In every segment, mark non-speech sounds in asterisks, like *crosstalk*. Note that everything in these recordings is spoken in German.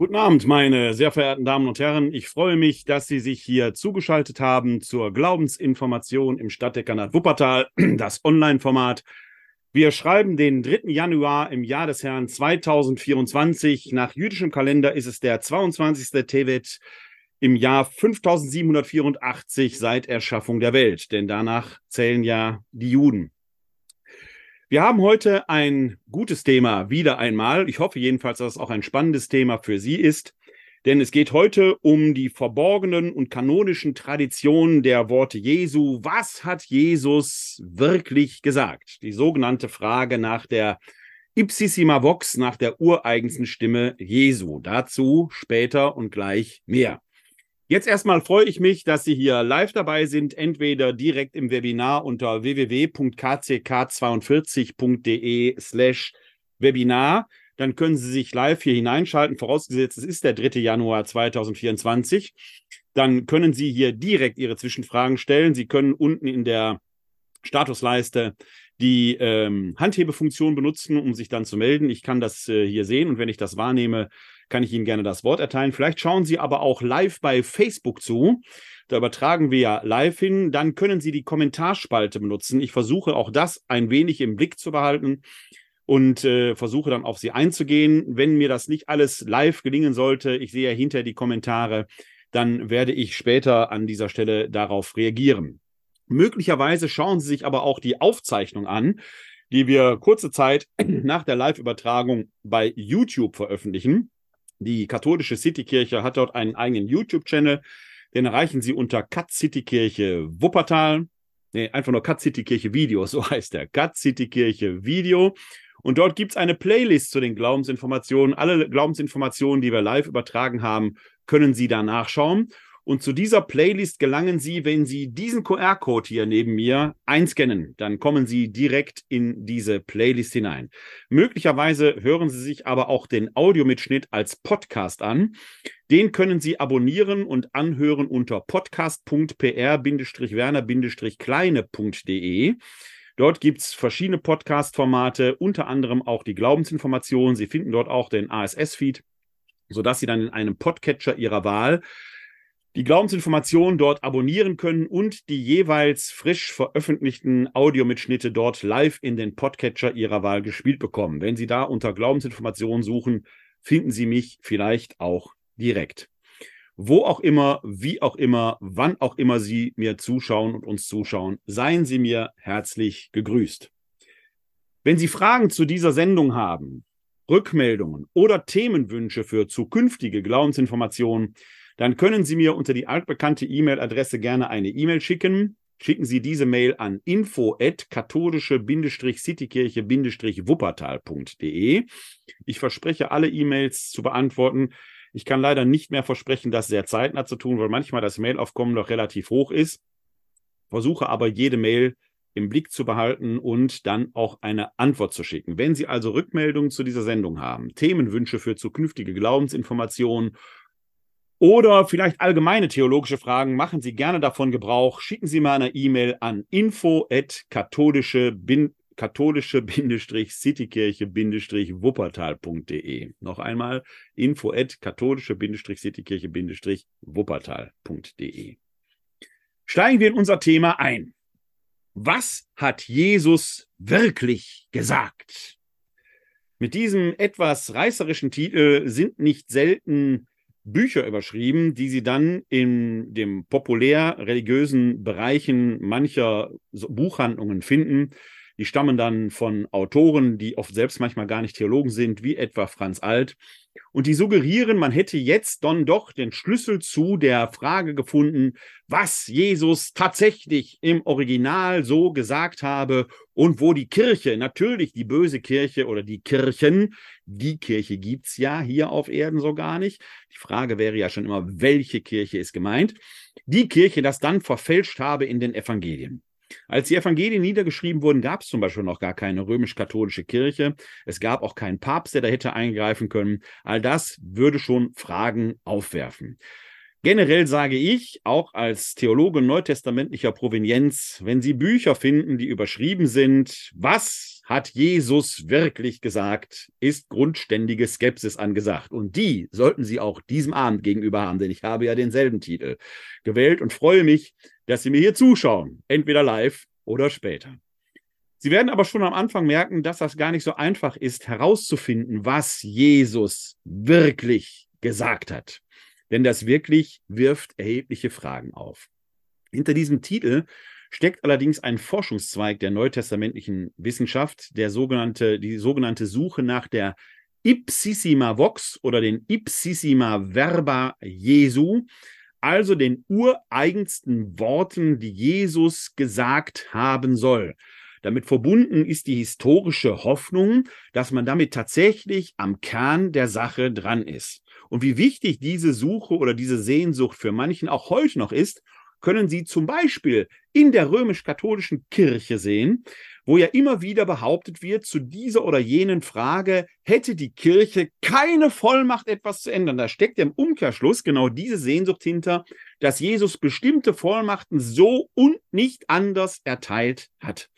Guten Abend, meine sehr verehrten Damen und Herren. Ich freue mich, dass Sie sich hier zugeschaltet haben zur Glaubensinformation im Stadtdekanat Wuppertal, *clears throat* das Online-Format. Wir schreiben den 3. Januar im Jahr des Herrn 2024. Nach jüdischem Kalender ist es der 22. Tevet im Jahr 5784 seit Erschaffung der Welt, denn danach zählen ja die Juden. Wir haben heute ein gutes Thema wieder einmal. Ich hoffe jedenfalls, dass es auch ein spannendes Thema für Sie ist, denn es geht heute um die verborgenen und kanonischen Traditionen der Worte Jesu. Was hat Jesus wirklich gesagt? Die sogenannte Frage nach der Ipsissima Vox, nach der ureigensten Stimme Jesu. Dazu später und gleich mehr. Jetzt erstmal freue ich mich, dass Sie hier live dabei sind, entweder direkt im Webinar unter www.kck42.de slash Webinar. Dann können Sie sich live hier hineinschalten, vorausgesetzt es ist der 3. Januar 2024. Dann können Sie hier direkt Ihre Zwischenfragen stellen. Sie können unten in der Statusleiste die ähm, Handhebefunktion benutzen, um sich dann zu melden. Ich kann das äh, hier sehen und wenn ich das wahrnehme, kann ich Ihnen gerne das Wort erteilen. Vielleicht schauen Sie aber auch live bei Facebook zu. Da übertragen wir ja live hin. Dann können Sie die Kommentarspalte benutzen. Ich versuche auch das ein wenig im Blick zu behalten und äh, versuche dann auf Sie einzugehen. Wenn mir das nicht alles live gelingen sollte, ich sehe ja hinter die Kommentare, dann werde ich später an dieser Stelle darauf reagieren. Möglicherweise schauen Sie sich aber auch die Aufzeichnung an, die wir kurze Zeit *clears throat* nach der Live-Übertragung bei YouTube veröffentlichen. Die katholische Citykirche hat dort einen eigenen YouTube-Channel. Den erreichen Sie unter Cut City Kirche Wuppertal. Nee, einfach nur Cut City Kirche Video, *laughs* so heißt der. Cut City Kirche Video. Und dort gibt es eine Playlist zu den Glaubensinformationen. Alle Glaubensinformationen, die wir live übertragen haben, können Sie da nachschauen. Und zu dieser Playlist gelangen Sie, wenn Sie diesen QR-Code hier neben mir einscannen. Dann kommen Sie direkt in diese Playlist hinein. Möglicherweise hören Sie sich aber auch den Audiomitschnitt als Podcast an. Den können Sie abonnieren und anhören unter podcast.pr-werner-kleine.de. Dort gibt es verschiedene Podcast-Formate, unter anderem auch die Glaubensinformationen. Sie finden dort auch den ASS-Feed, sodass Sie dann in einem Podcatcher Ihrer Wahl die Glaubensinformationen dort abonnieren können und die jeweils frisch veröffentlichten Audiomitschnitte dort live in den Podcatcher Ihrer Wahl gespielt bekommen. Wenn Sie da unter Glaubensinformationen suchen, finden Sie mich vielleicht auch direkt. Wo auch immer, wie auch immer, wann auch immer Sie mir zuschauen und uns zuschauen, seien Sie mir herzlich gegrüßt. Wenn Sie Fragen zu dieser Sendung haben, Rückmeldungen oder Themenwünsche für zukünftige Glaubensinformationen, dann können Sie mir unter die altbekannte E-Mail-Adresse gerne eine E-Mail schicken. Schicken Sie diese Mail an info at katholische-citykirche-wuppertal.de. Ich verspreche, alle E-Mails zu beantworten. Ich kann leider nicht mehr versprechen, das sehr zeitnah zu tun, weil manchmal das Mailaufkommen noch relativ hoch ist. Versuche aber jede Mail im Blick zu behalten und dann auch eine Antwort zu schicken. Wenn Sie also Rückmeldungen zu dieser Sendung haben, Themenwünsche für zukünftige Glaubensinformationen oder vielleicht allgemeine theologische Fragen, machen Sie gerne davon Gebrauch. Schicken Sie mal eine E-Mail an info@katholische katholische-citykirche-wuppertal.de. Noch einmal info at katholische-citykirche-wuppertal.de. Steigen wir in unser Thema ein. Was hat Jesus wirklich gesagt? Mit diesem etwas reißerischen Titel sind nicht selten Bücher überschrieben, die sie dann in dem populär-religiösen Bereichen mancher Buchhandlungen finden. Die stammen dann von Autoren, die oft selbst manchmal gar nicht Theologen sind, wie etwa Franz Alt. Und die suggerieren, man hätte jetzt dann doch den Schlüssel zu der Frage gefunden, was Jesus tatsächlich im Original so gesagt habe und wo die Kirche, natürlich die böse Kirche oder die Kirchen, die Kirche gibt es ja hier auf Erden so gar nicht. Die Frage wäre ja schon immer, welche Kirche ist gemeint? Die Kirche das dann verfälscht habe in den Evangelien. Als die Evangelien niedergeschrieben wurden, gab es zum Beispiel noch gar keine römisch-katholische Kirche. Es gab auch keinen Papst, der da hätte eingreifen können. All das würde schon Fragen aufwerfen. Generell sage ich, auch als Theologe neutestamentlicher Provenienz, wenn Sie Bücher finden, die überschrieben sind, was hat Jesus wirklich gesagt, ist grundständige Skepsis angesagt. Und die sollten Sie auch diesem Abend gegenüber haben, denn ich habe ja denselben Titel gewählt und freue mich, dass Sie mir hier zuschauen, entweder live oder später. Sie werden aber schon am Anfang merken, dass das gar nicht so einfach ist, herauszufinden, was Jesus wirklich gesagt hat. Denn das wirklich wirft erhebliche Fragen auf. Hinter diesem Titel steckt allerdings ein Forschungszweig der neutestamentlichen Wissenschaft, der sogenannte, die sogenannte Suche nach der Ipsissima Vox oder den Ipsissima Verba Jesu, also den ureigensten Worten, die Jesus gesagt haben soll. Damit verbunden ist die historische Hoffnung, dass man damit tatsächlich am Kern der Sache dran ist. Und wie wichtig diese Suche oder diese Sehnsucht für manchen auch heute noch ist, können Sie zum Beispiel in der römisch-katholischen Kirche sehen, wo ja immer wieder behauptet wird, zu dieser oder jenen Frage hätte die Kirche keine Vollmacht, etwas zu ändern. Da steckt im Umkehrschluss genau diese Sehnsucht hinter, dass Jesus bestimmte Vollmachten so und nicht anders erteilt hat.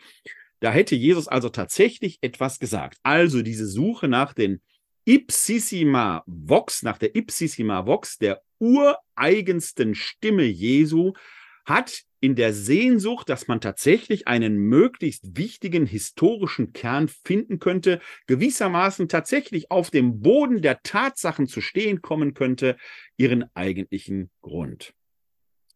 Da hätte Jesus also tatsächlich etwas gesagt. Also diese Suche nach den Ipsissima Vox, nach der Ipsissima Vox, der ureigensten Stimme Jesu, hat in der Sehnsucht, dass man tatsächlich einen möglichst wichtigen historischen Kern finden könnte, gewissermaßen tatsächlich auf dem Boden der Tatsachen zu stehen kommen könnte, ihren eigentlichen Grund.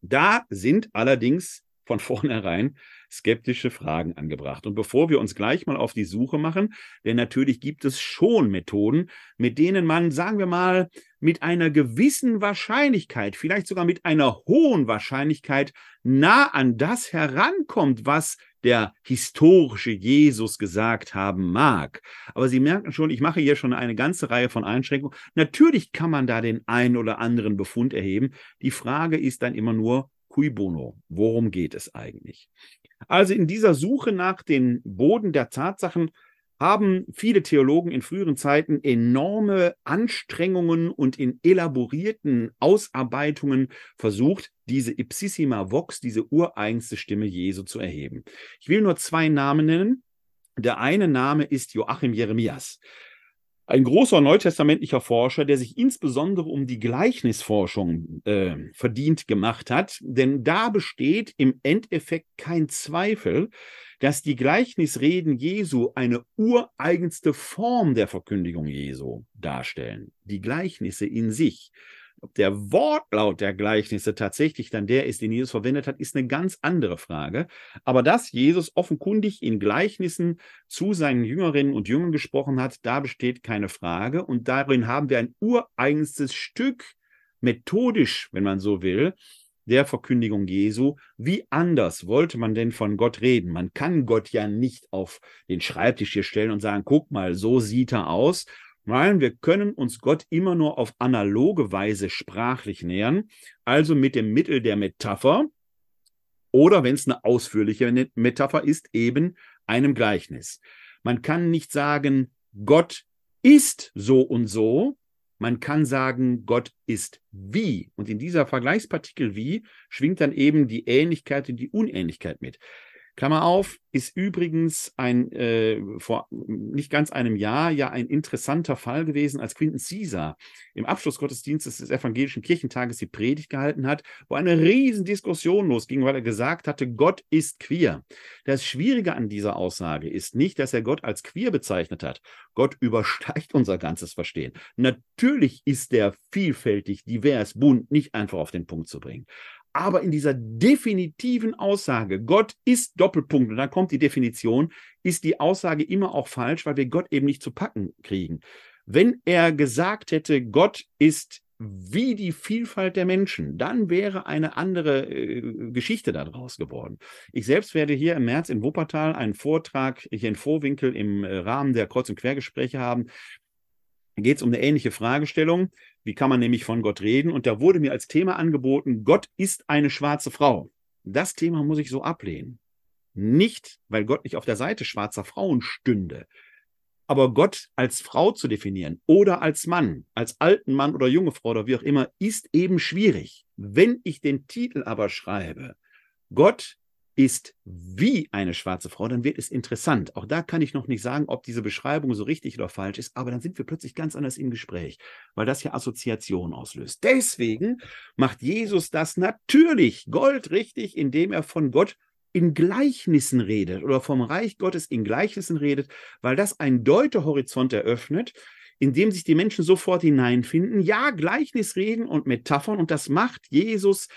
Da sind allerdings von vornherein skeptische Fragen angebracht. Und bevor wir uns gleich mal auf die Suche machen, denn natürlich gibt es schon Methoden, mit denen man, sagen wir mal, mit einer gewissen Wahrscheinlichkeit, vielleicht sogar mit einer hohen Wahrscheinlichkeit, nah an das herankommt, was der historische Jesus gesagt haben mag. Aber Sie merken schon, ich mache hier schon eine ganze Reihe von Einschränkungen. Natürlich kann man da den einen oder anderen Befund erheben. Die Frage ist dann immer nur, cui bono? Worum geht es eigentlich? Also in dieser Suche nach den Boden der Tatsachen haben viele Theologen in früheren Zeiten enorme Anstrengungen und in elaborierten Ausarbeitungen versucht, diese Ipsissima Vox, diese ureigenste Stimme Jesu zu erheben. Ich will nur zwei Namen nennen. Der eine Name ist Joachim Jeremias. Ein großer neutestamentlicher Forscher, der sich insbesondere um die Gleichnisforschung äh, verdient gemacht hat, denn da besteht im Endeffekt kein Zweifel, dass die Gleichnisreden Jesu eine ureigenste Form der Verkündigung Jesu darstellen. Die Gleichnisse in sich. Ob der Wortlaut der Gleichnisse tatsächlich dann der ist, den Jesus verwendet hat, ist eine ganz andere Frage. Aber dass Jesus offenkundig in Gleichnissen zu seinen Jüngerinnen und Jüngern gesprochen hat, da besteht keine Frage. Und darin haben wir ein ureigenstes Stück, methodisch, wenn man so will, der Verkündigung Jesu. Wie anders wollte man denn von Gott reden? Man kann Gott ja nicht auf den Schreibtisch hier stellen und sagen, guck mal, so sieht er aus Nein, wir können uns Gott immer nur auf analoge Weise sprachlich nähern, also mit dem Mittel der Metapher oder wenn es eine ausführliche Metapher ist, eben einem Gleichnis. Man kann nicht sagen, Gott ist so und so, man kann sagen, Gott ist wie. Und in dieser Vergleichspartikel wie schwingt dann eben die Ähnlichkeit und die Unähnlichkeit mit. Klammer auf, ist übrigens ein äh, vor nicht ganz einem Jahr ja ein interessanter Fall gewesen, als Quinton Caesar im Abschlussgottesdienst des evangelischen Kirchentages die Predigt gehalten hat, wo eine riesen Diskussion losging, weil er gesagt hatte, Gott ist queer. Das Schwierige an dieser Aussage ist nicht, dass er Gott als queer bezeichnet hat. Gott übersteigt unser ganzes Verstehen. Natürlich ist er vielfältig, divers, bunt, nicht einfach auf den Punkt zu bringen. Aber in dieser definitiven Aussage, Gott ist Doppelpunkt, und dann kommt die Definition, ist die Aussage immer auch falsch, weil wir Gott eben nicht zu packen kriegen. Wenn er gesagt hätte, Gott ist wie die Vielfalt der Menschen, dann wäre eine andere äh, Geschichte daraus geworden. Ich selbst werde hier im März in Wuppertal einen Vortrag hier in Vorwinkel im äh, Rahmen der Kreuz- und Quergespräche haben. Da geht es um eine ähnliche Fragestellung. Wie kann man nämlich von Gott reden? Und da wurde mir als Thema angeboten, Gott ist eine schwarze Frau. Das Thema muss ich so ablehnen. Nicht, weil Gott nicht auf der Seite schwarzer Frauen stünde, aber Gott als Frau zu definieren oder als Mann, als alten Mann oder junge Frau oder wie auch immer, ist eben schwierig. Wenn ich den Titel aber schreibe, Gott ist wie eine schwarze Frau, dann wird es interessant. Auch da kann ich noch nicht sagen, ob diese Beschreibung so richtig oder falsch ist, aber dann sind wir plötzlich ganz anders im Gespräch, weil das ja Assoziationen auslöst. Deswegen macht Jesus das natürlich goldrichtig, indem er von Gott in Gleichnissen redet oder vom Reich Gottes in Gleichnissen redet, weil das einen Deutehorizont eröffnet, in dem sich die Menschen sofort hineinfinden. Ja, Gleichnisreden und Metaphern und das macht Jesus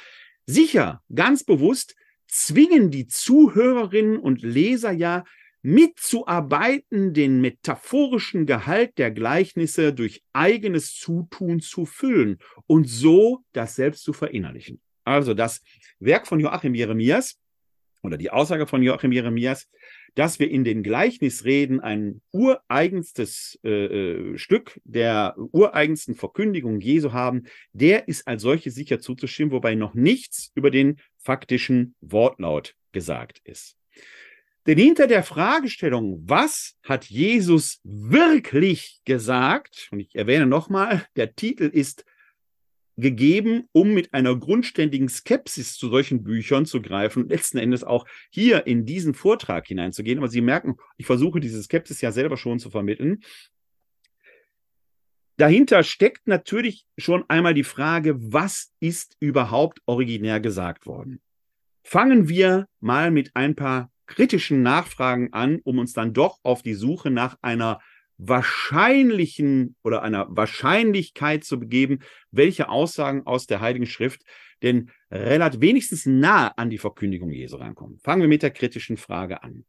sicher, ganz bewusst, zwingen die Zuhörerinnen und Leser ja mitzuarbeiten, den metaphorischen Gehalt der Gleichnisse durch eigenes Zutun zu füllen und so das selbst zu verinnerlichen. Also das Werk von Joachim Jeremias oder die Aussage von Joachim Jeremias, dass wir in den Gleichnisreden ein ureigenstes äh, äh, Stück der ureigensten Verkündigung Jesu haben, der ist als solche sicher zuzustimmen, wobei noch nichts über den faktischen Wortlaut gesagt ist. Denn hinter der Fragestellung, was hat Jesus wirklich gesagt, und ich erwähne nochmal, der Titel ist gegeben, um mit einer grundständigen Skepsis zu solchen Büchern zu greifen und letzten Endes auch hier in diesen Vortrag hineinzugehen. Aber Sie merken, ich versuche diese Skepsis ja selber schon zu vermitteln. Dahinter steckt natürlich schon einmal die Frage, was ist überhaupt originär gesagt worden? Fangen wir mal mit ein paar kritischen Nachfragen an, um uns dann doch auf die Suche nach einer wahrscheinlichen oder einer Wahrscheinlichkeit zu begeben, welche Aussagen aus der Heiligen Schrift denn relativ wenigstens nah an die Verkündigung Jesu rankommen. Fangen wir mit der kritischen Frage an.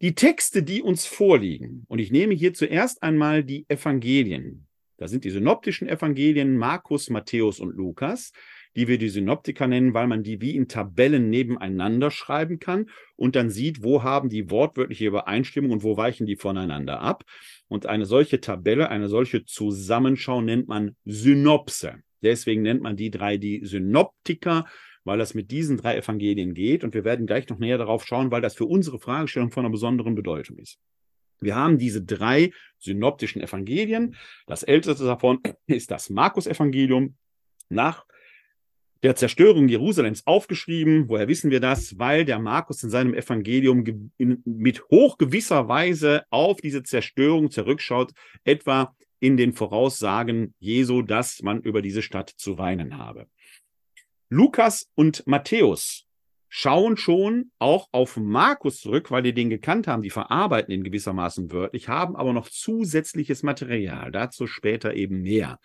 Die Texte, die uns vorliegen, und ich nehme hier zuerst einmal die Evangelien. Da sind die synoptischen Evangelien Markus, Matthäus und Lukas die wir die Synoptiker nennen, weil man die wie in Tabellen nebeneinander schreiben kann und dann sieht, wo haben die wortwörtliche Übereinstimmung und wo weichen die voneinander ab. Und eine solche Tabelle, eine solche Zusammenschau nennt man Synopse. Deswegen nennt man die drei die Synoptiker, weil das mit diesen drei Evangelien geht. Und wir werden gleich noch näher darauf schauen, weil das für unsere Fragestellung von einer besonderen Bedeutung ist. Wir haben diese drei synoptischen Evangelien. Das älteste davon *clears throat* ist das Markus-Evangelium. Nach der Zerstörung Jerusalems aufgeschrieben. Woher wissen wir das? Weil der Markus in seinem Evangelium in, mit hochgewisser Weise auf diese Zerstörung zurückschaut, etwa in den Voraussagen Jesu, dass man über diese Stadt zu weinen habe. Lukas und Matthäus schauen schon auch auf Markus zurück, weil die den gekannt haben, die verarbeiten ihn gewissermaßen wörtlich, haben aber noch zusätzliches Material, dazu später eben mehr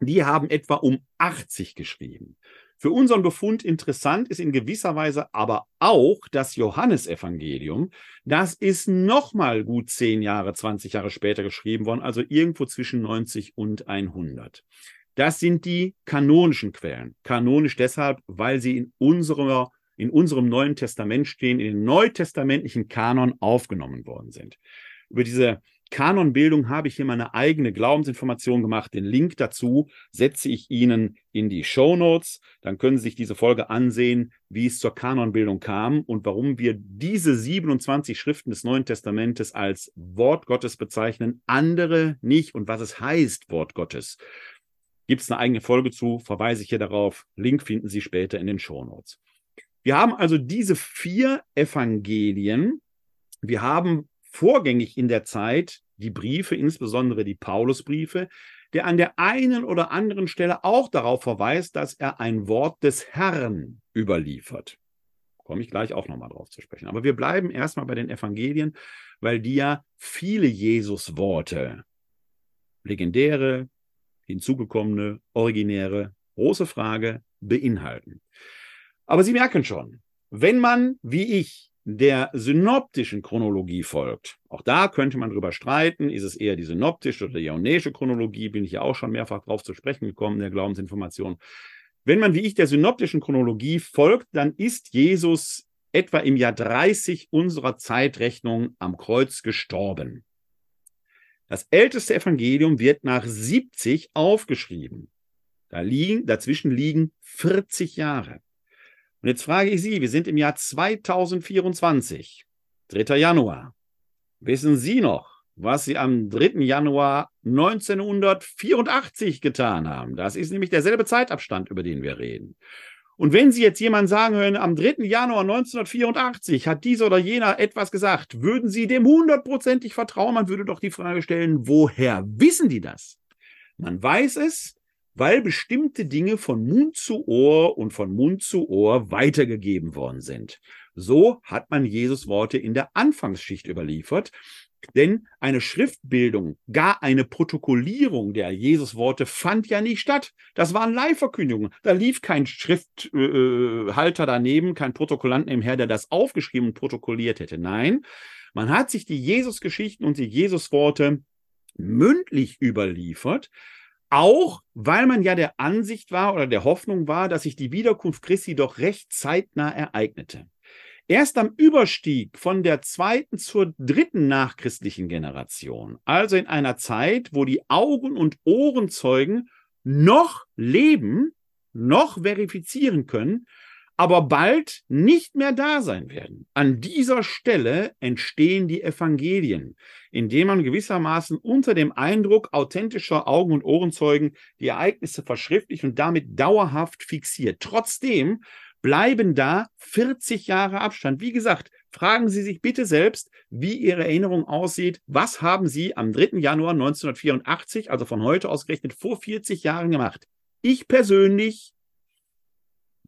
die haben etwa um 80 geschrieben. Für unseren Befund interessant ist in gewisser Weise aber auch das Johannesevangelium. Das ist nochmal gut 10 Jahre, 20 Jahre später geschrieben worden, also irgendwo zwischen 90 und 100. Das sind die kanonischen Quellen. Kanonisch deshalb, weil sie in unserer in unserem Neuen Testament stehen, in den neutestamentlichen Kanon aufgenommen worden sind. Über diese Kanonbildung habe ich hier meine eigene Glaubensinformation gemacht. Den Link dazu setze ich Ihnen in die Show Notes. Dann können Sie sich diese Folge ansehen, wie es zur Kanonbildung kam und warum wir diese 27 Schriften des Neuen Testamentes als Wort Gottes bezeichnen, andere nicht und was es heißt, Wort Gottes. Gibt es eine eigene Folge zu, verweise ich hier darauf. Link finden Sie später in den Show Notes. Wir haben also diese vier Evangelien. Wir haben vorgängig in der Zeit die Briefe, insbesondere die Paulusbriefe, der an der einen oder anderen Stelle auch darauf verweist, dass er ein Wort des Herrn überliefert. Komme ich gleich auch nochmal drauf zu sprechen. Aber wir bleiben erstmal bei den Evangelien, weil die ja viele Jesus-Worte, legendäre, hinzugekommene, originäre, große Frage beinhalten. Aber Sie merken schon, wenn man, wie ich, der synoptischen Chronologie folgt. Auch da könnte man drüber streiten, ist es eher die synoptische oder die ionäische Chronologie, bin ich ja auch schon mehrfach drauf zu sprechen gekommen der Glaubensinformation. Wenn man wie ich der synoptischen Chronologie folgt, dann ist Jesus etwa im Jahr 30 unserer Zeitrechnung am Kreuz gestorben. Das älteste Evangelium wird nach 70 aufgeschrieben. Da liegen, dazwischen liegen 40 Jahre. Und jetzt frage ich Sie, wir sind im Jahr 2024, 3. Januar. Wissen Sie noch, was Sie am 3. Januar 1984 getan haben? Das ist nämlich derselbe Zeitabstand, über den wir reden. Und wenn Sie jetzt jemanden sagen hören, am 3. Januar 1984 hat dieser oder jener etwas gesagt, würden Sie dem hundertprozentig vertrauen? Man würde doch die Frage stellen, woher wissen die das? Man weiß es, weil bestimmte Dinge von Mund zu Ohr und von Mund zu Ohr weitergegeben worden sind. So hat man Jesus Worte in der Anfangsschicht überliefert. Denn eine Schriftbildung, gar eine Protokollierung der Jesus-Worte fand ja nicht statt. Das waren Leihverkündigungen. Da lief kein Schrifthalter äh, daneben, kein Protokollant nebenher, der das aufgeschrieben und protokolliert hätte. Nein, man hat sich die Jesus-Geschichten und die Jesus-Worte mündlich überliefert, auch weil man ja der Ansicht war oder der Hoffnung war, dass sich die Wiederkunft Christi doch recht zeitnah ereignete. Erst am Überstieg von der zweiten zur dritten nachchristlichen Generation, also in einer Zeit, wo die Augen- und Ohrenzeugen noch leben, noch verifizieren können, aber bald nicht mehr da sein werden. An dieser Stelle entstehen die Evangelien, indem man gewissermaßen unter dem Eindruck authentischer Augen- und Ohrenzeugen die Ereignisse verschriftlicht und damit dauerhaft fixiert. Trotzdem bleiben da 40 Jahre Abstand. Wie gesagt, fragen Sie sich bitte selbst, wie Ihre Erinnerung aussieht. Was haben Sie am 3. Januar 1984, also von heute ausgerechnet, vor 40 Jahren gemacht? Ich persönlich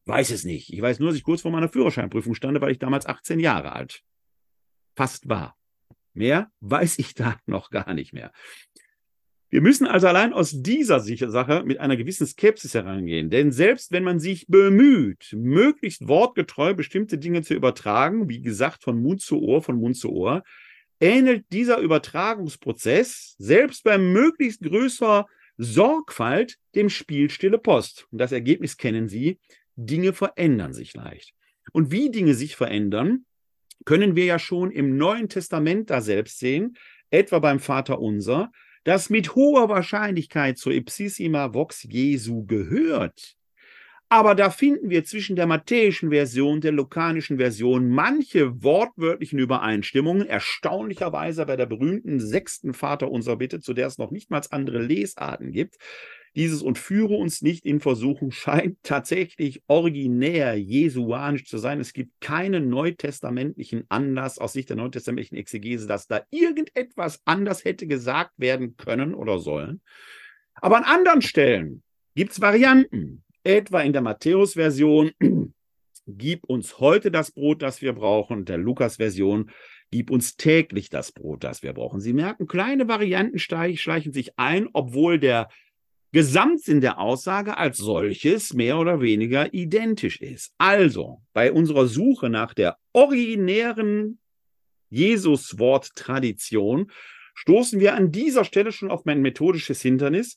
weiß es nicht. Ich weiß nur, dass ich kurz vor meiner Führerscheinprüfung stand, weil ich damals 18 Jahre alt fast war. Mehr weiß ich da *laughs* noch gar nicht mehr. Wir müssen also allein aus dieser Sache mit einer gewissen Skepsis herangehen. Denn selbst wenn man sich bemüht, möglichst wortgetreu bestimmte Dinge zu übertragen, wie gesagt, von Mund zu Ohr, von Mund zu Ohr, ähnelt dieser Übertragungsprozess selbst bei möglichst größer Sorgfalt dem Spiel Stille Post. Und das Ergebnis kennen Sie. Dinge verändern sich leicht. Und wie Dinge sich verändern, können wir ja schon im Neuen Testament da selbst sehen, etwa beim Vater Unser, das mit hoher Wahrscheinlichkeit zur Ipsissima Vox Jesu gehört. Aber da finden wir zwischen der matthäischen Version und der lukanischen Version manche wortwörtlichen Übereinstimmungen, erstaunlicherweise bei der berühmten sechsten Vater unserer Bitte, zu der es noch nicht mal andere Lesarten gibt. Dieses und führe uns nicht in Versuchung *laughs* scheint tatsächlich originär jesuanisch zu sein. Es gibt keinen neutestamentlichen Anlass aus Sicht der neutestamentlichen Exegese, dass da irgendetwas anders hätte gesagt werden können oder sollen. Aber an anderen Stellen gibt es Varianten, etwa in der Matthäus-Version. *clears throat* Gib uns heute das Brot, das wir brauchen. Der Lukas-Version Gib uns täglich das Brot, das wir brauchen. Sie merken, kleine Varianten schleichen sich ein, obwohl der Gesamtsinn der Aussage als solches mehr oder weniger identisch ist. Also, bei unserer Suche nach der originären Jesus-Wort-Tradition stoßen wir an dieser Stelle schon auf mein methodisches Hindernis,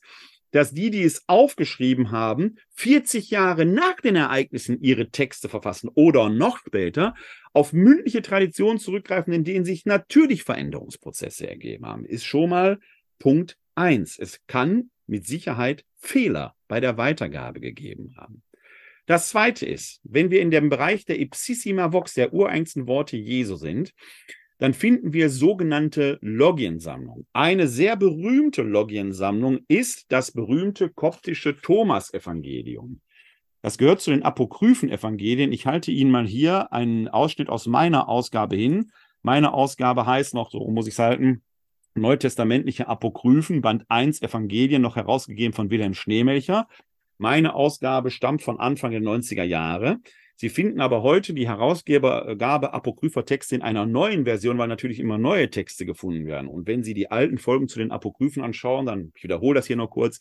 dass die, die es aufgeschrieben haben, 40 Jahre nach den Ereignissen ihre Texte verfassen oder noch später auf mündliche Traditionen zurückgreifen, in denen sich natürlich Veränderungsprozesse ergeben haben, ist schon mal Punkt eins. Es kann mit Sicherheit Fehler bei der Weitergabe gegeben haben. Das zweite ist, wenn wir in dem Bereich der Ipsissima Vox, der ureinsten Worte Jesu sind, dann finden wir sogenannte Logiensammlungen. Eine sehr berühmte Logiensammlung ist das berühmte koptische Thomas-Evangelium. Das gehört zu den apokryphen Evangelien. Ich halte Ihnen mal hier einen Ausschnitt aus meiner Ausgabe hin. Meine Ausgabe heißt noch, so muss ich es halten, neutestamentliche Apokryphen, Band 1 Evangelien, noch herausgegeben von Wilhelm Schneemelcher. Meine Ausgabe stammt von Anfang der 90er Jahre. Sie finden aber heute die Herausgabe apokrypher Texte in einer neuen Version, weil natürlich immer neue Texte gefunden werden. Und wenn Sie die alten Folgen zu den Apokryphen anschauen, dann, ich wiederhole das hier noch kurz,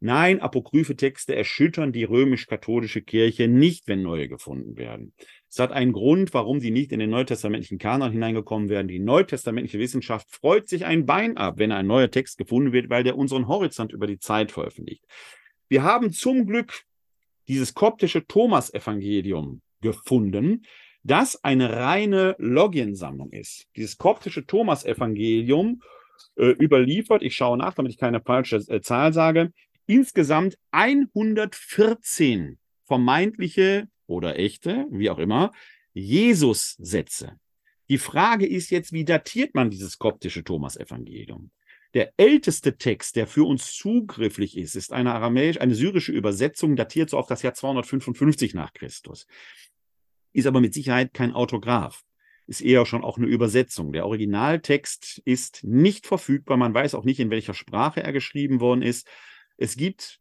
Nein, apokryphe Texte erschüttern die römisch-katholische Kirche nicht, wenn neue gefunden werden. Es hat einen Grund, warum sie nicht in den neutestamentlichen Kanon hineingekommen werden. Die neutestamentliche Wissenschaft freut sich ein Bein ab, wenn ein neuer Text gefunden wird, weil der unseren Horizont über die Zeit veröffentlicht. Wir haben zum Glück dieses koptische Thomas-Evangelium gefunden, das eine reine Logiensammlung ist. Dieses koptische Thomas-Evangelium äh, überliefert, ich schaue nach, damit ich keine falsche äh, Zahl sage, insgesamt 114 vermeintliche oder echte, wie auch immer, Jesus-Sätze. Die Frage ist jetzt, wie datiert man dieses koptische Thomas-Evangelium? Der älteste Text, der für uns zugrifflich ist, ist eine aramäisch, eine syrische Übersetzung, datiert so auf das Jahr 255 nach Christus. Ist aber mit Sicherheit kein Autograph. Ist eher schon auch eine Übersetzung. Der Originaltext ist nicht verfügbar. Man weiß auch nicht, in welcher Sprache er geschrieben worden ist. Es gibt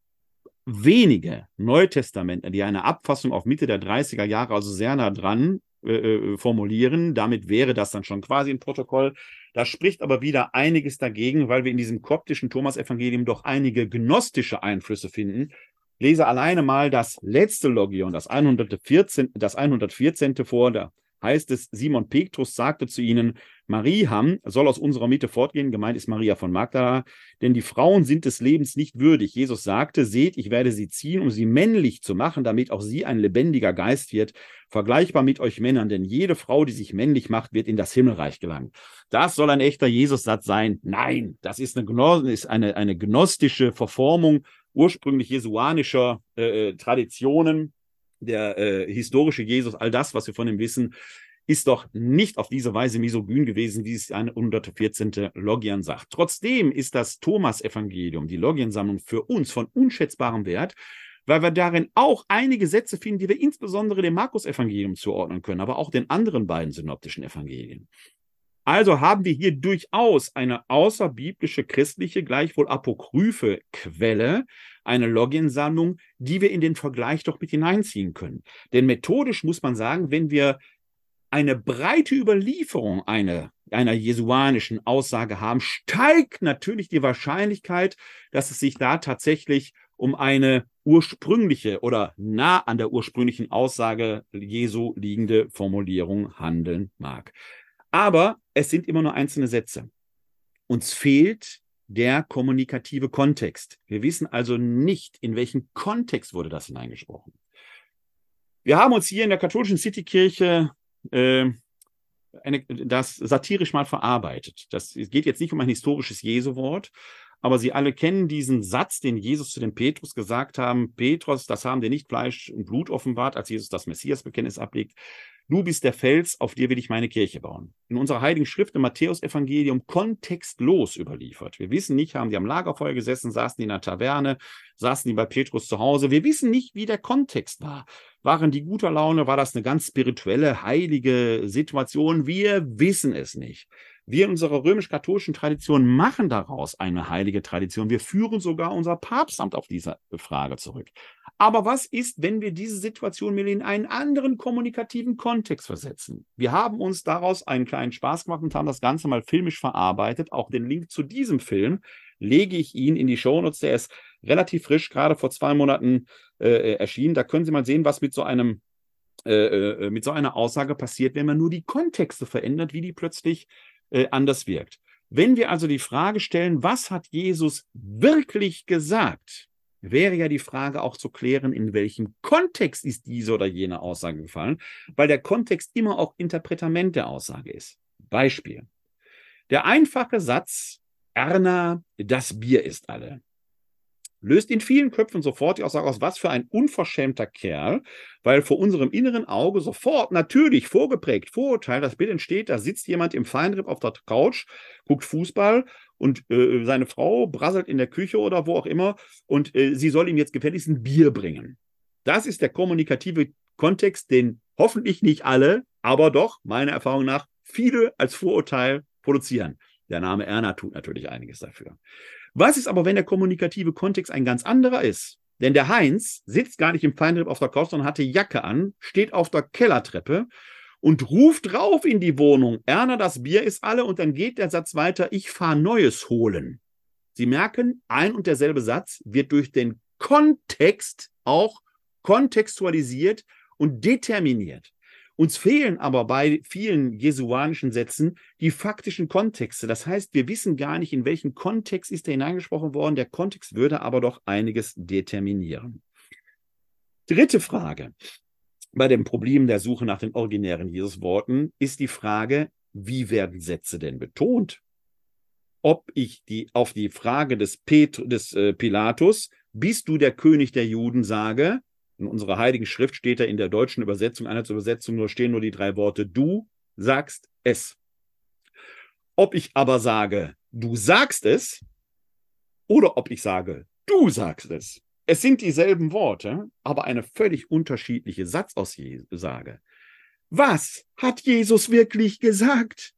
wenige Neutestamente, die eine Abfassung auf Mitte der 30er Jahre, also sehr nah dran, äh, äh, formulieren. Damit wäre das dann schon quasi ein Protokoll. Da spricht aber wieder einiges dagegen, weil wir in diesem koptischen Thomas-Evangelium doch einige gnostische Einflüsse finden. Lese alleine mal das letzte Logion, das 114, das 114. vor, da heißt es, Simon Petrus sagte zu ihnen, Mariam soll aus unserer Mitte fortgehen, gemeint ist Maria von Magdala, denn die Frauen sind des Lebens nicht würdig. Jesus sagte, seht, ich werde sie ziehen, um sie männlich zu machen, damit auch sie ein lebendiger Geist wird, vergleichbar mit euch Männern, denn jede Frau, die sich männlich macht, wird in das Himmelreich gelangen. Das soll ein echter Jesus-Satz sein? Nein, das ist eine, ist eine, eine gnostische Verformung ursprünglich jesuanischer äh, äh Traditionen, der äh, historische Jesus, all das, was wir von ihm wissen, ist doch nicht auf diese Weise misogyn gewesen, wie es eine 114. Logian sagt. Trotzdem ist das Thomas-Evangelium, die Logiensammlung, für uns von unschätzbarem Wert, weil wir darin auch einige Sätze finden, die wir insbesondere dem Markus-Evangelium zuordnen können, aber auch den anderen beiden synoptischen Evangelien. Also haben wir hier durchaus eine außerbiblische, christliche, gleichwohl apokryphe Quelle, eine Login-Sammlung, die wir in den Vergleich doch mit hineinziehen können. Denn methodisch muss man sagen, wenn wir eine breite Überlieferung eine, einer jesuanischen Aussage haben, steigt natürlich die Wahrscheinlichkeit, dass es sich da tatsächlich um eine ursprüngliche oder nah an der ursprünglichen Aussage Jesu liegende Formulierung handeln mag. Aber es sind immer nur einzelne Sätze. Uns fehlt der kommunikative Kontext. Wir wissen also nicht, in welchen Kontext wurde das hineingesprochen. Wir haben uns hier in der katholischen Citykirche äh, eine, das satirisch mal verarbeitet. Das geht jetzt nicht um ein historisches Jesu-Wort, aber Sie alle kennen diesen Satz, den Jesus zu dem Petrus gesagt haben: Petrus, das haben dir nicht Fleisch und Blut offenbart, als Jesus das Messias-Bekenntnis ablegt, Du bist der Fels, auf dir will ich meine Kirche bauen. In unserer Heiligen Schrift im Matthäus-Evangelium kontextlos überliefert. Wir wissen nicht, haben die am Lagerfeuer gesessen, saßen die in der Taverne, saßen die bei Petrus zu Hause. Wir wissen nicht, wie der Kontext war. Waren die guter Laune? War das eine ganz spirituelle, heilige Situation? Wir wissen es nicht. Wir in unserer römisch-katholischen Tradition machen daraus eine heilige Tradition. Wir führen sogar unser Papstamt auf diese Frage zurück. Aber was ist, wenn wir diese Situation in einen anderen kommunikativen Kontext versetzen? Wir haben uns daraus einen kleinen Spaß gemacht und haben das Ganze mal filmisch verarbeitet. Auch den Link zu diesem Film lege ich Ihnen in die Shownotes. Der ist relativ frisch, gerade vor zwei Monaten äh, erschienen. Da können Sie mal sehen, was mit so einem äh, äh mit so einer Aussage passiert, wenn man nur die Kontexte verändert, wie die plötzlich äh, anders wirkt. Wenn wir also die Frage stellen, was hat Jesus wirklich gesagt, wäre ja die Frage auch zu klären, in welchem Kontext ist diese oder jene Aussage gefallen, weil der Kontext immer auch Interpretament der Aussage ist. Beispiel. Der einfache Satz, Erna, das Bier ist alle löst in vielen Köpfen sofort die Aussage aus, was für ein unverschämter Kerl, weil vor unserem inneren Auge sofort natürlich vorgeprägt, Vorurteil, das Bild entsteht, da sitzt jemand im Feinripp auf der Couch, guckt Fußball und äh, seine Frau brasselt in der Küche oder wo auch immer und äh, sie soll ihm jetzt gefälligst ein Bier bringen. Das ist der kommunikative Kontext, den hoffentlich nicht alle, aber doch, meiner Erfahrung nach, viele als Vorurteil produzieren. Der Name Erna tut natürlich einiges dafür. Was ist aber, wenn der kommunikative Kontext ein ganz anderer ist? Denn der Heinz sitzt gar nicht im Feinripp auf der Couch, sondern hat die Jacke an, steht auf der Kellertreppe und ruft rauf in die Wohnung, Erna, das Bier ist alle und dann geht der Satz weiter, ich fahre Neues holen. Sie merken, ein und derselbe Satz wird durch den Kontext auch kontextualisiert und determiniert. Uns fehlen aber bei vielen jesuanischen Sätzen die faktischen Kontexte. Das heißt, wir wissen gar nicht, in welchen Kontext ist er hineingesprochen worden. Der Kontext würde aber doch einiges determinieren. Dritte Frage bei dem Problem der Suche nach den originären Jesusworten ist die Frage, wie werden Sätze denn betont? Ob ich die, auf die Frage des, Pet des äh, Pilatus, bist du der König der Juden, sage, in unserer heiligen Schrift steht da in der deutschen Übersetzung, Einheitsübersetzung, nur stehen nur die drei Worte, du sagst es. Ob ich aber sage, du sagst es, oder ob ich sage, du sagst es. Es sind dieselben Worte, aber eine völlig unterschiedliche Satzaussage. Was hat Jesus wirklich gesagt?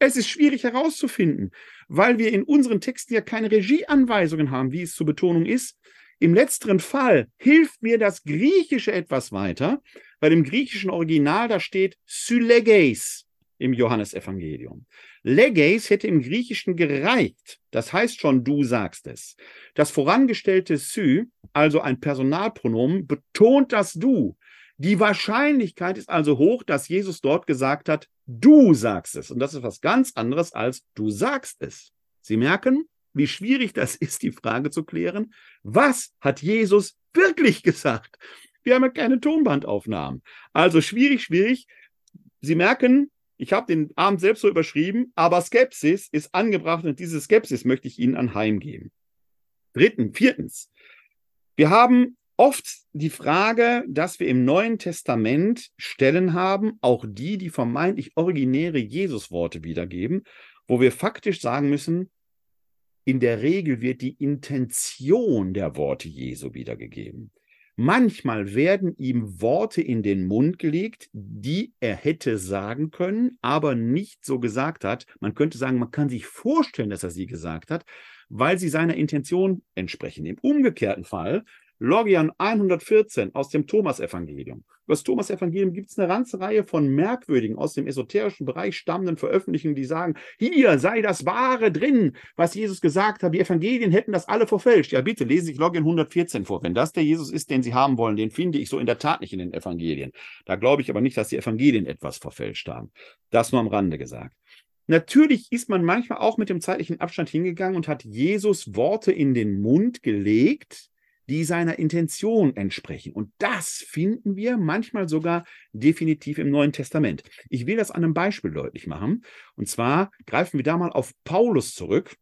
Es ist schwierig herauszufinden, weil wir in unseren Texten ja keine Regieanweisungen haben, wie es zur Betonung ist. Im letzteren Fall hilft mir das Griechische etwas weiter, weil im griechischen Original da steht Sylegeis im Johannesevangelium. Legeis hätte im Griechischen gereicht. Das heißt schon, du sagst es. Das vorangestellte Sy, also ein Personalpronomen, betont das Du. Die Wahrscheinlichkeit ist also hoch, dass Jesus dort gesagt hat, du sagst es. Und das ist was ganz anderes als du sagst es. Sie merken, wie schwierig das *laughs* ist, die Frage zu klären. Was hat Jesus wirklich gesagt? Wir haben ja keine Tonbandaufnahmen. Also schwierig, schwierig. Sie merken, ich habe den Abend selbst so überschrieben, aber Skepsis ist angebracht und diese Skepsis möchte ich Ihnen anheimgeben. Drittens, viertens. Wir haben oft die Frage, dass wir im Neuen Testament Stellen haben, auch die, die vermeintlich originäre Jesusworte wiedergeben, wo wir faktisch sagen müssen, in der Regel wird die Intention der Worte Jesu wiedergegeben. Manchmal werden ihm Worte in den Mund gelegt, die er hätte sagen können, aber nicht so gesagt hat. Man könnte sagen, man kann sich vorstellen, dass er sie gesagt hat, weil sie seiner Intention entsprechen. Im umgekehrten Fall Logian 114 aus dem Thomas-Evangelium. Über das Thomas-Evangelium gibt es eine ganze Reihe von merkwürdigen, aus dem esoterischen Bereich stammenden Veröffentlichungen, die sagen, hier sei das Wahre drin, was Jesus gesagt hat. Die Evangelien hätten das alle verfälscht. Ja, bitte lesen Sie sich Logian 114 vor. Wenn das der Jesus ist, den Sie haben wollen, den finde ich so in der Tat nicht in den Evangelien. Da glaube ich aber nicht, dass die Evangelien etwas verfälscht haben. Das nur am Rande gesagt. Natürlich ist man manchmal auch mit dem zeitlichen Abstand hingegangen und hat Jesus Worte in den Mund gelegt, die seiner Intention entsprechen. Und das finden wir manchmal sogar definitiv im Neuen Testament. Ich will das an einem Beispiel deutlich machen. Und zwar greifen wir da mal auf Paulus zurück,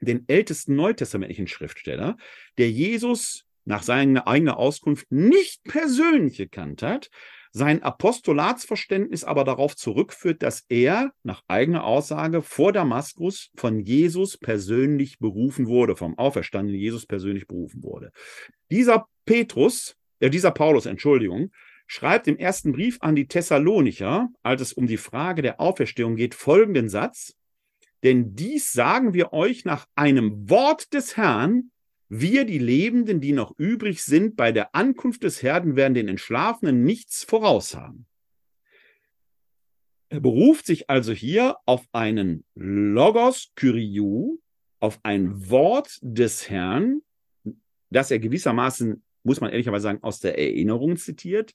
den ältesten neutestamentlichen Schriftsteller, der Jesus nach seiner eigenen Auskunft nicht persönlich gekannt hat, sein Apostolatsverständnis aber darauf zurückführt, dass er nach eigener Aussage vor Damaskus von Jesus persönlich berufen wurde, vom auferstandenen Jesus persönlich berufen wurde. Dieser Petrus, äh, dieser Paulus, Entschuldigung, schreibt im ersten Brief an die Thessalonicher, als es um die Frage der Auferstehung geht, folgenden Satz. Denn dies sagen wir euch nach einem Wort des Herrn, wir, die Lebenden, die noch übrig sind, bei der Ankunft des Herrn werden den Entschlafenen nichts voraus haben. Er beruft sich also hier auf einen Logos Kyriou, auf ein Wort des Herrn, das er gewissermaßen, muss man ehrlicherweise sagen, aus der Erinnerung zitiert,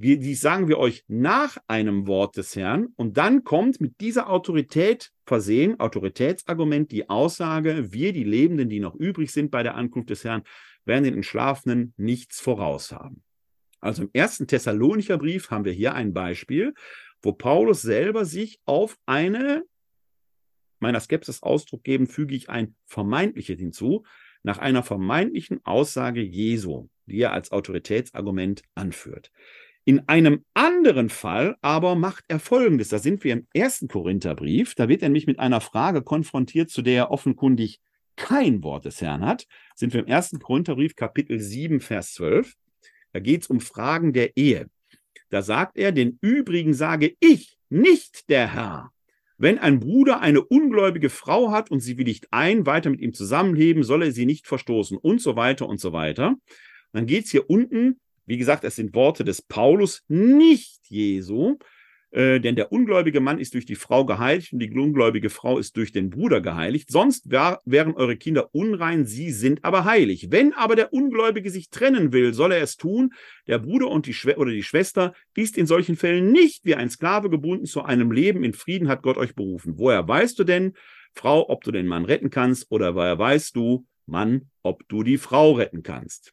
wir, dies sagen wir euch nach einem Wort des Herrn und dann kommt mit dieser Autorität versehen, Autoritätsargument, die Aussage, wir, die Lebenden, die noch übrig sind bei der Ankunft des Herrn, werden den Entschlafenen nichts voraus haben. Also im ersten Thessalonicher Brief haben wir hier ein Beispiel, wo Paulus selber sich auf eine, meiner Skepsis Ausdruck geben, füge ich ein vermeintliches hinzu, nach einer vermeintlichen Aussage Jesu, die er als Autoritätsargument anführt. In einem anderen Fall aber macht er Folgendes. Da sind wir im ersten Korintherbrief. Da wird er nämlich mit einer Frage konfrontiert, zu der er offenkundig kein Wort des Herrn hat. Sind wir im ersten Korintherbrief, Kapitel 7, Vers 12. Da geht es um Fragen der Ehe. Da sagt er, den übrigen sage ich, nicht der Herr. Wenn ein Bruder eine ungläubige Frau hat und sie willigt ein, weiter mit ihm zusammenleben, soll er sie nicht verstoßen und so weiter und so weiter. dann geht es hier unten wie gesagt, es sind Worte des Paulus, nicht Jesu, äh, denn der ungläubige Mann ist durch die Frau geheiligt und die ungläubige Frau ist durch den Bruder geheiligt. Sonst wär, wären eure Kinder unrein, sie sind aber heilig. Wenn aber der Ungläubige sich trennen will, soll er es tun. Der Bruder und die oder die Schwester ist in solchen Fällen nicht wie ein Sklave gebunden zu einem Leben in Frieden, hat Gott euch berufen. Woher weißt du denn, Frau, ob du den Mann retten kannst, oder woher weißt du, Mann, ob du die Frau retten kannst?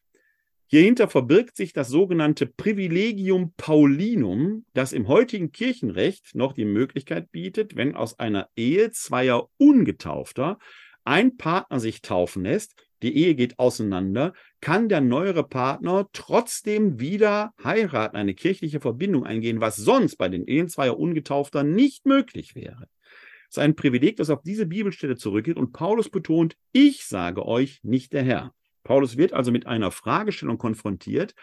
Hierhinter verbirgt sich das sogenannte Privilegium Paulinum, das im heutigen Kirchenrecht noch die Möglichkeit bietet, wenn aus einer Ehe zweier Ungetaufter ein Partner sich taufen lässt, die Ehe geht auseinander, kann der neuere Partner trotzdem wieder heiraten, eine kirchliche Verbindung eingehen, was sonst bei den Ehen zweier Ungetaufter nicht möglich wäre. Es ist ein Privileg, das auf diese Bibelstelle zurückgeht. Und Paulus betont, ich sage euch, nicht der Herr. Paulus wird also mit einer Fragestellung konfrontiert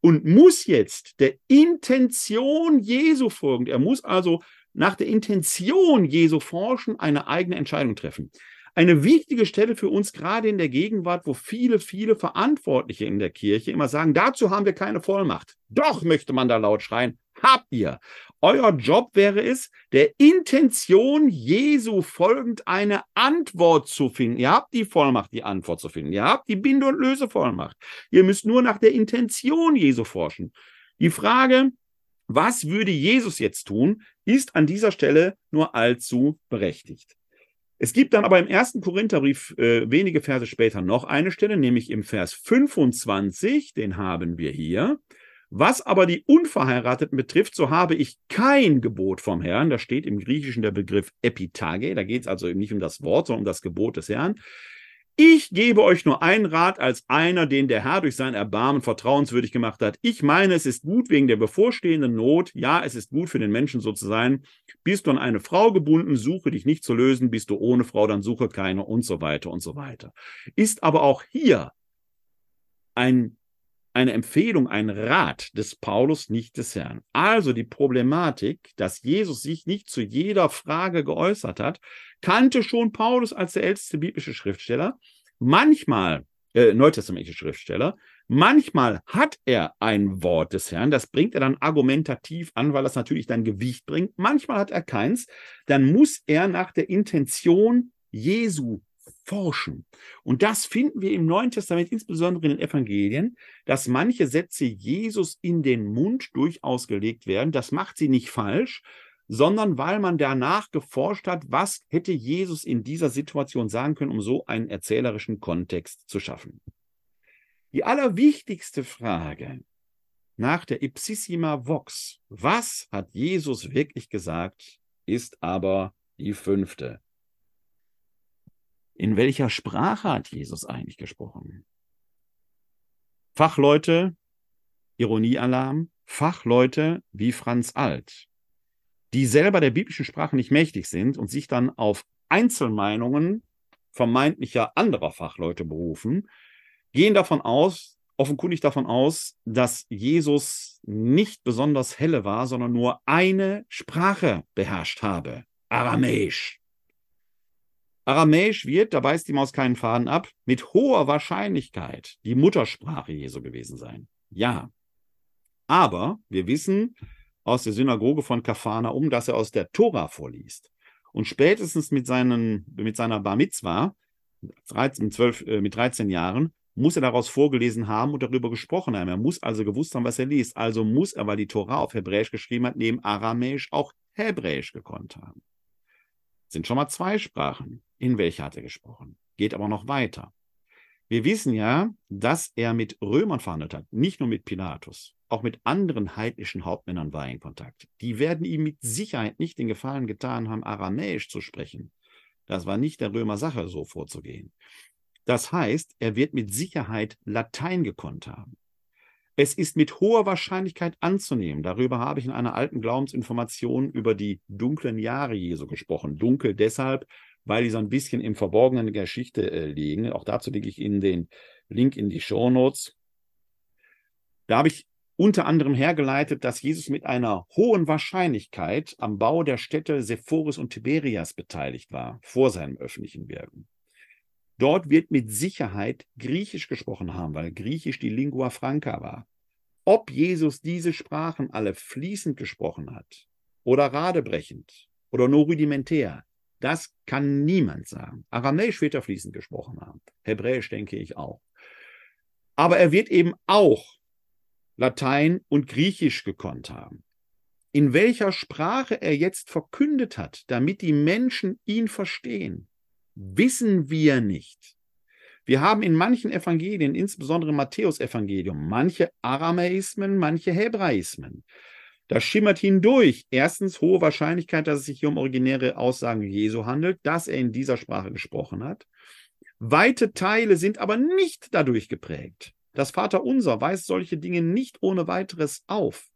und muss jetzt der Intention Jesu folgen. Er muss also nach der Intention Jesu forschen, eine eigene Entscheidung treffen. Eine wichtige Stelle für uns gerade in der Gegenwart, wo viele, viele Verantwortliche in der Kirche immer sagen, dazu haben wir keine Vollmacht. Doch, möchte man da laut schreien, habt ihr. Euer Job wäre es, der Intention Jesu folgend eine Antwort zu finden. Ihr habt die Vollmacht, die Antwort zu finden. Ihr habt die Binde- und Lösevollmacht. Ihr müsst nur nach der Intention Jesu forschen. Die Frage, was würde Jesus jetzt tun, ist an dieser Stelle nur allzu berechtigt. Es gibt dann aber im ersten Korintherbrief äh, wenige Verse später noch eine Stelle, nämlich im Vers 25, den haben wir hier. Was aber die Unverheirateten betrifft, so habe ich kein Gebot vom Herrn. Da steht im Griechischen der Begriff Epitage. Da geht es also nicht um das Wort, sondern um das Gebot des Herrn. Ich gebe euch nur einen Rat als einer, den der Herr durch sein Erbarmen vertrauenswürdig gemacht hat. Ich meine, es ist gut wegen der bevorstehenden Not. Ja, es ist gut für den Menschen so zu sein. Bist du an eine Frau gebunden, suche dich nicht zu lösen. Bist du ohne Frau, dann suche keine und so weiter und so weiter. Ist aber auch hier ein, eine Empfehlung, ein Rat des Paulus, nicht des Herrn. Also die Problematik, dass Jesus sich nicht zu jeder Frage geäußert hat, kannte schon Paulus als der älteste biblische Schriftsteller. Manchmal, äh, neutestamentliche Schriftsteller, manchmal hat er ein Wort des Herrn, das bringt er dann argumentativ an, weil das natürlich dann Gewicht bringt. Manchmal hat er keins, dann muss er nach der Intention Jesu forschen. Und das finden wir im Neuen Testament, insbesondere in den Evangelien, dass manche Sätze Jesus in den Mund durchaus gelegt werden. Das macht sie nicht falsch, sondern weil man danach geforscht hat, was hätte Jesus in dieser Situation sagen können, um so einen erzählerischen Kontext zu schaffen. Die allerwichtigste Frage nach der Ipsissima Vox, was hat Jesus wirklich gesagt, ist aber die fünfte. In welcher Sprache hat Jesus eigentlich gesprochen? Fachleute, Ironiealarm, Fachleute wie Franz Alt, die selber der biblischen Sprache nicht mächtig sind und sich dann auf Einzelmeinungen vermeintlicher anderer Fachleute berufen, gehen davon aus, offenkundig davon aus, dass Jesus nicht besonders helle war, sondern nur eine Sprache beherrscht habe, Aramäisch. Aramäisch wird, da beißt die Maus keinen Faden ab, mit hoher Wahrscheinlichkeit die Muttersprache Jesu gewesen sein. Ja. Aber wir wissen, aus der Synagoge von Kafana um, dass er aus der Tora vorliest. Und spätestens mit, seinen, mit seiner Bar Mitzwa, 13, 12, äh, mit 13 Jahren, muss er daraus vorgelesen haben und darüber gesprochen haben. Er muss also gewusst haben, was er liest. Also muss er, weil die Tora auf Hebräisch geschrieben hat, neben Aramäisch auch Hebräisch gekonnt haben. Sind schon mal zwei Sprachen. In welcher hat er gesprochen? Geht aber noch weiter. Wir wissen ja, dass er mit Römern verhandelt hat, nicht nur mit Pilatus auch mit anderen heidnischen Hauptmännern war er in Kontakt. Die werden ihm mit Sicherheit nicht den Gefallen getan haben, Aramäisch zu sprechen. Das war nicht der Römer Sache, so vorzugehen. Das heißt, er wird mit Sicherheit Latein gekonnt haben. Es ist mit hoher Wahrscheinlichkeit anzunehmen, darüber habe ich in einer alten Glaubensinformation über die dunklen Jahre Jesu gesprochen. Dunkel deshalb, weil die so ein bisschen im Verborgenen Geschichte äh, liegen. Auch dazu lege ich Ihnen den Link in die Show Notes. Da habe ich unter anderem hergeleitet, dass Jesus mit einer hohen Wahrscheinlichkeit am Bau der Städte Sephoris und Tiberias beteiligt war, vor seinem öffentlichen Wirken. Dort wird mit Sicherheit Griechisch gesprochen haben, weil Griechisch die Lingua franca war. Ob Jesus diese Sprachen alle fließend gesprochen hat oder radebrechend oder nur rudimentär, das kann niemand sagen. Aramäisch wird er fließend gesprochen haben. Hebräisch denke ich auch. Aber er wird eben auch Latein und Griechisch gekonnt haben. In welcher Sprache er jetzt verkündet hat, damit die Menschen ihn verstehen, wissen wir nicht. Wir haben in manchen Evangelien, insbesondere im Matthäus-Evangelium, manche Aramäismen, manche Hebraismen. Da schimmert hindurch erstens hohe Wahrscheinlichkeit, dass es sich hier um originäre Aussagen Jesu handelt, dass er in dieser Sprache gesprochen hat. Weite Teile sind aber nicht dadurch geprägt. Das Vaterunser weist solche Dinge nicht ohne weiteres auf.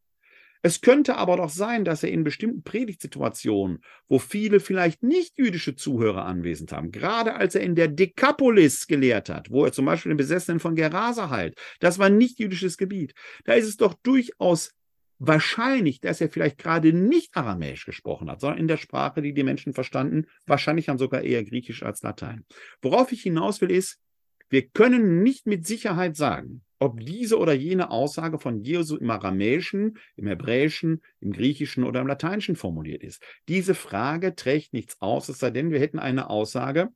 Es könnte aber doch sein, dass er in bestimmten Predigtsituationen, wo viele vielleicht nicht jüdische Zuhörer anwesend haben, gerade als er in der Dekapolis gelehrt hat, wo er zum Beispiel den Besessenen von Gerasa heilt, das war nicht jüdisches Gebiet, da ist es doch durchaus wahrscheinlich, dass er vielleicht gerade nicht Aramäisch gesprochen hat, sondern in der Sprache, die die Menschen verstanden, wahrscheinlich dann sogar eher Griechisch als Latein. Worauf ich hinaus will, ist, wir können nicht mit Sicherheit sagen, ob diese oder jene Aussage von Jesu im Aramäischen, im Hebräischen, im Griechischen oder im Lateinischen formuliert ist. Diese Frage trägt nichts aus, es sei denn, wir hätten eine Aussage,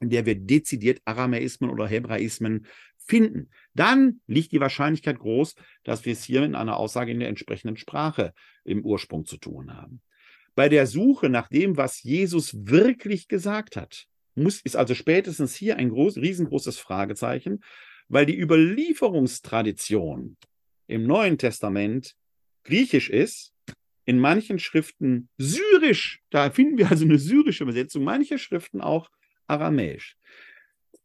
in der wir dezidiert Aramäismen oder Hebraismen finden. Dann liegt die Wahrscheinlichkeit groß, dass wir es hier mit einer Aussage in der entsprechenden Sprache im Ursprung zu tun haben. Bei der Suche nach dem, was Jesus wirklich gesagt hat, muss, ist also spätestens hier ein groß, riesengroßes Fragezeichen, weil die Überlieferungstradition im Neuen Testament griechisch ist, in manchen Schriften syrisch, da finden wir also eine syrische Übersetzung, manche Schriften auch aramäisch.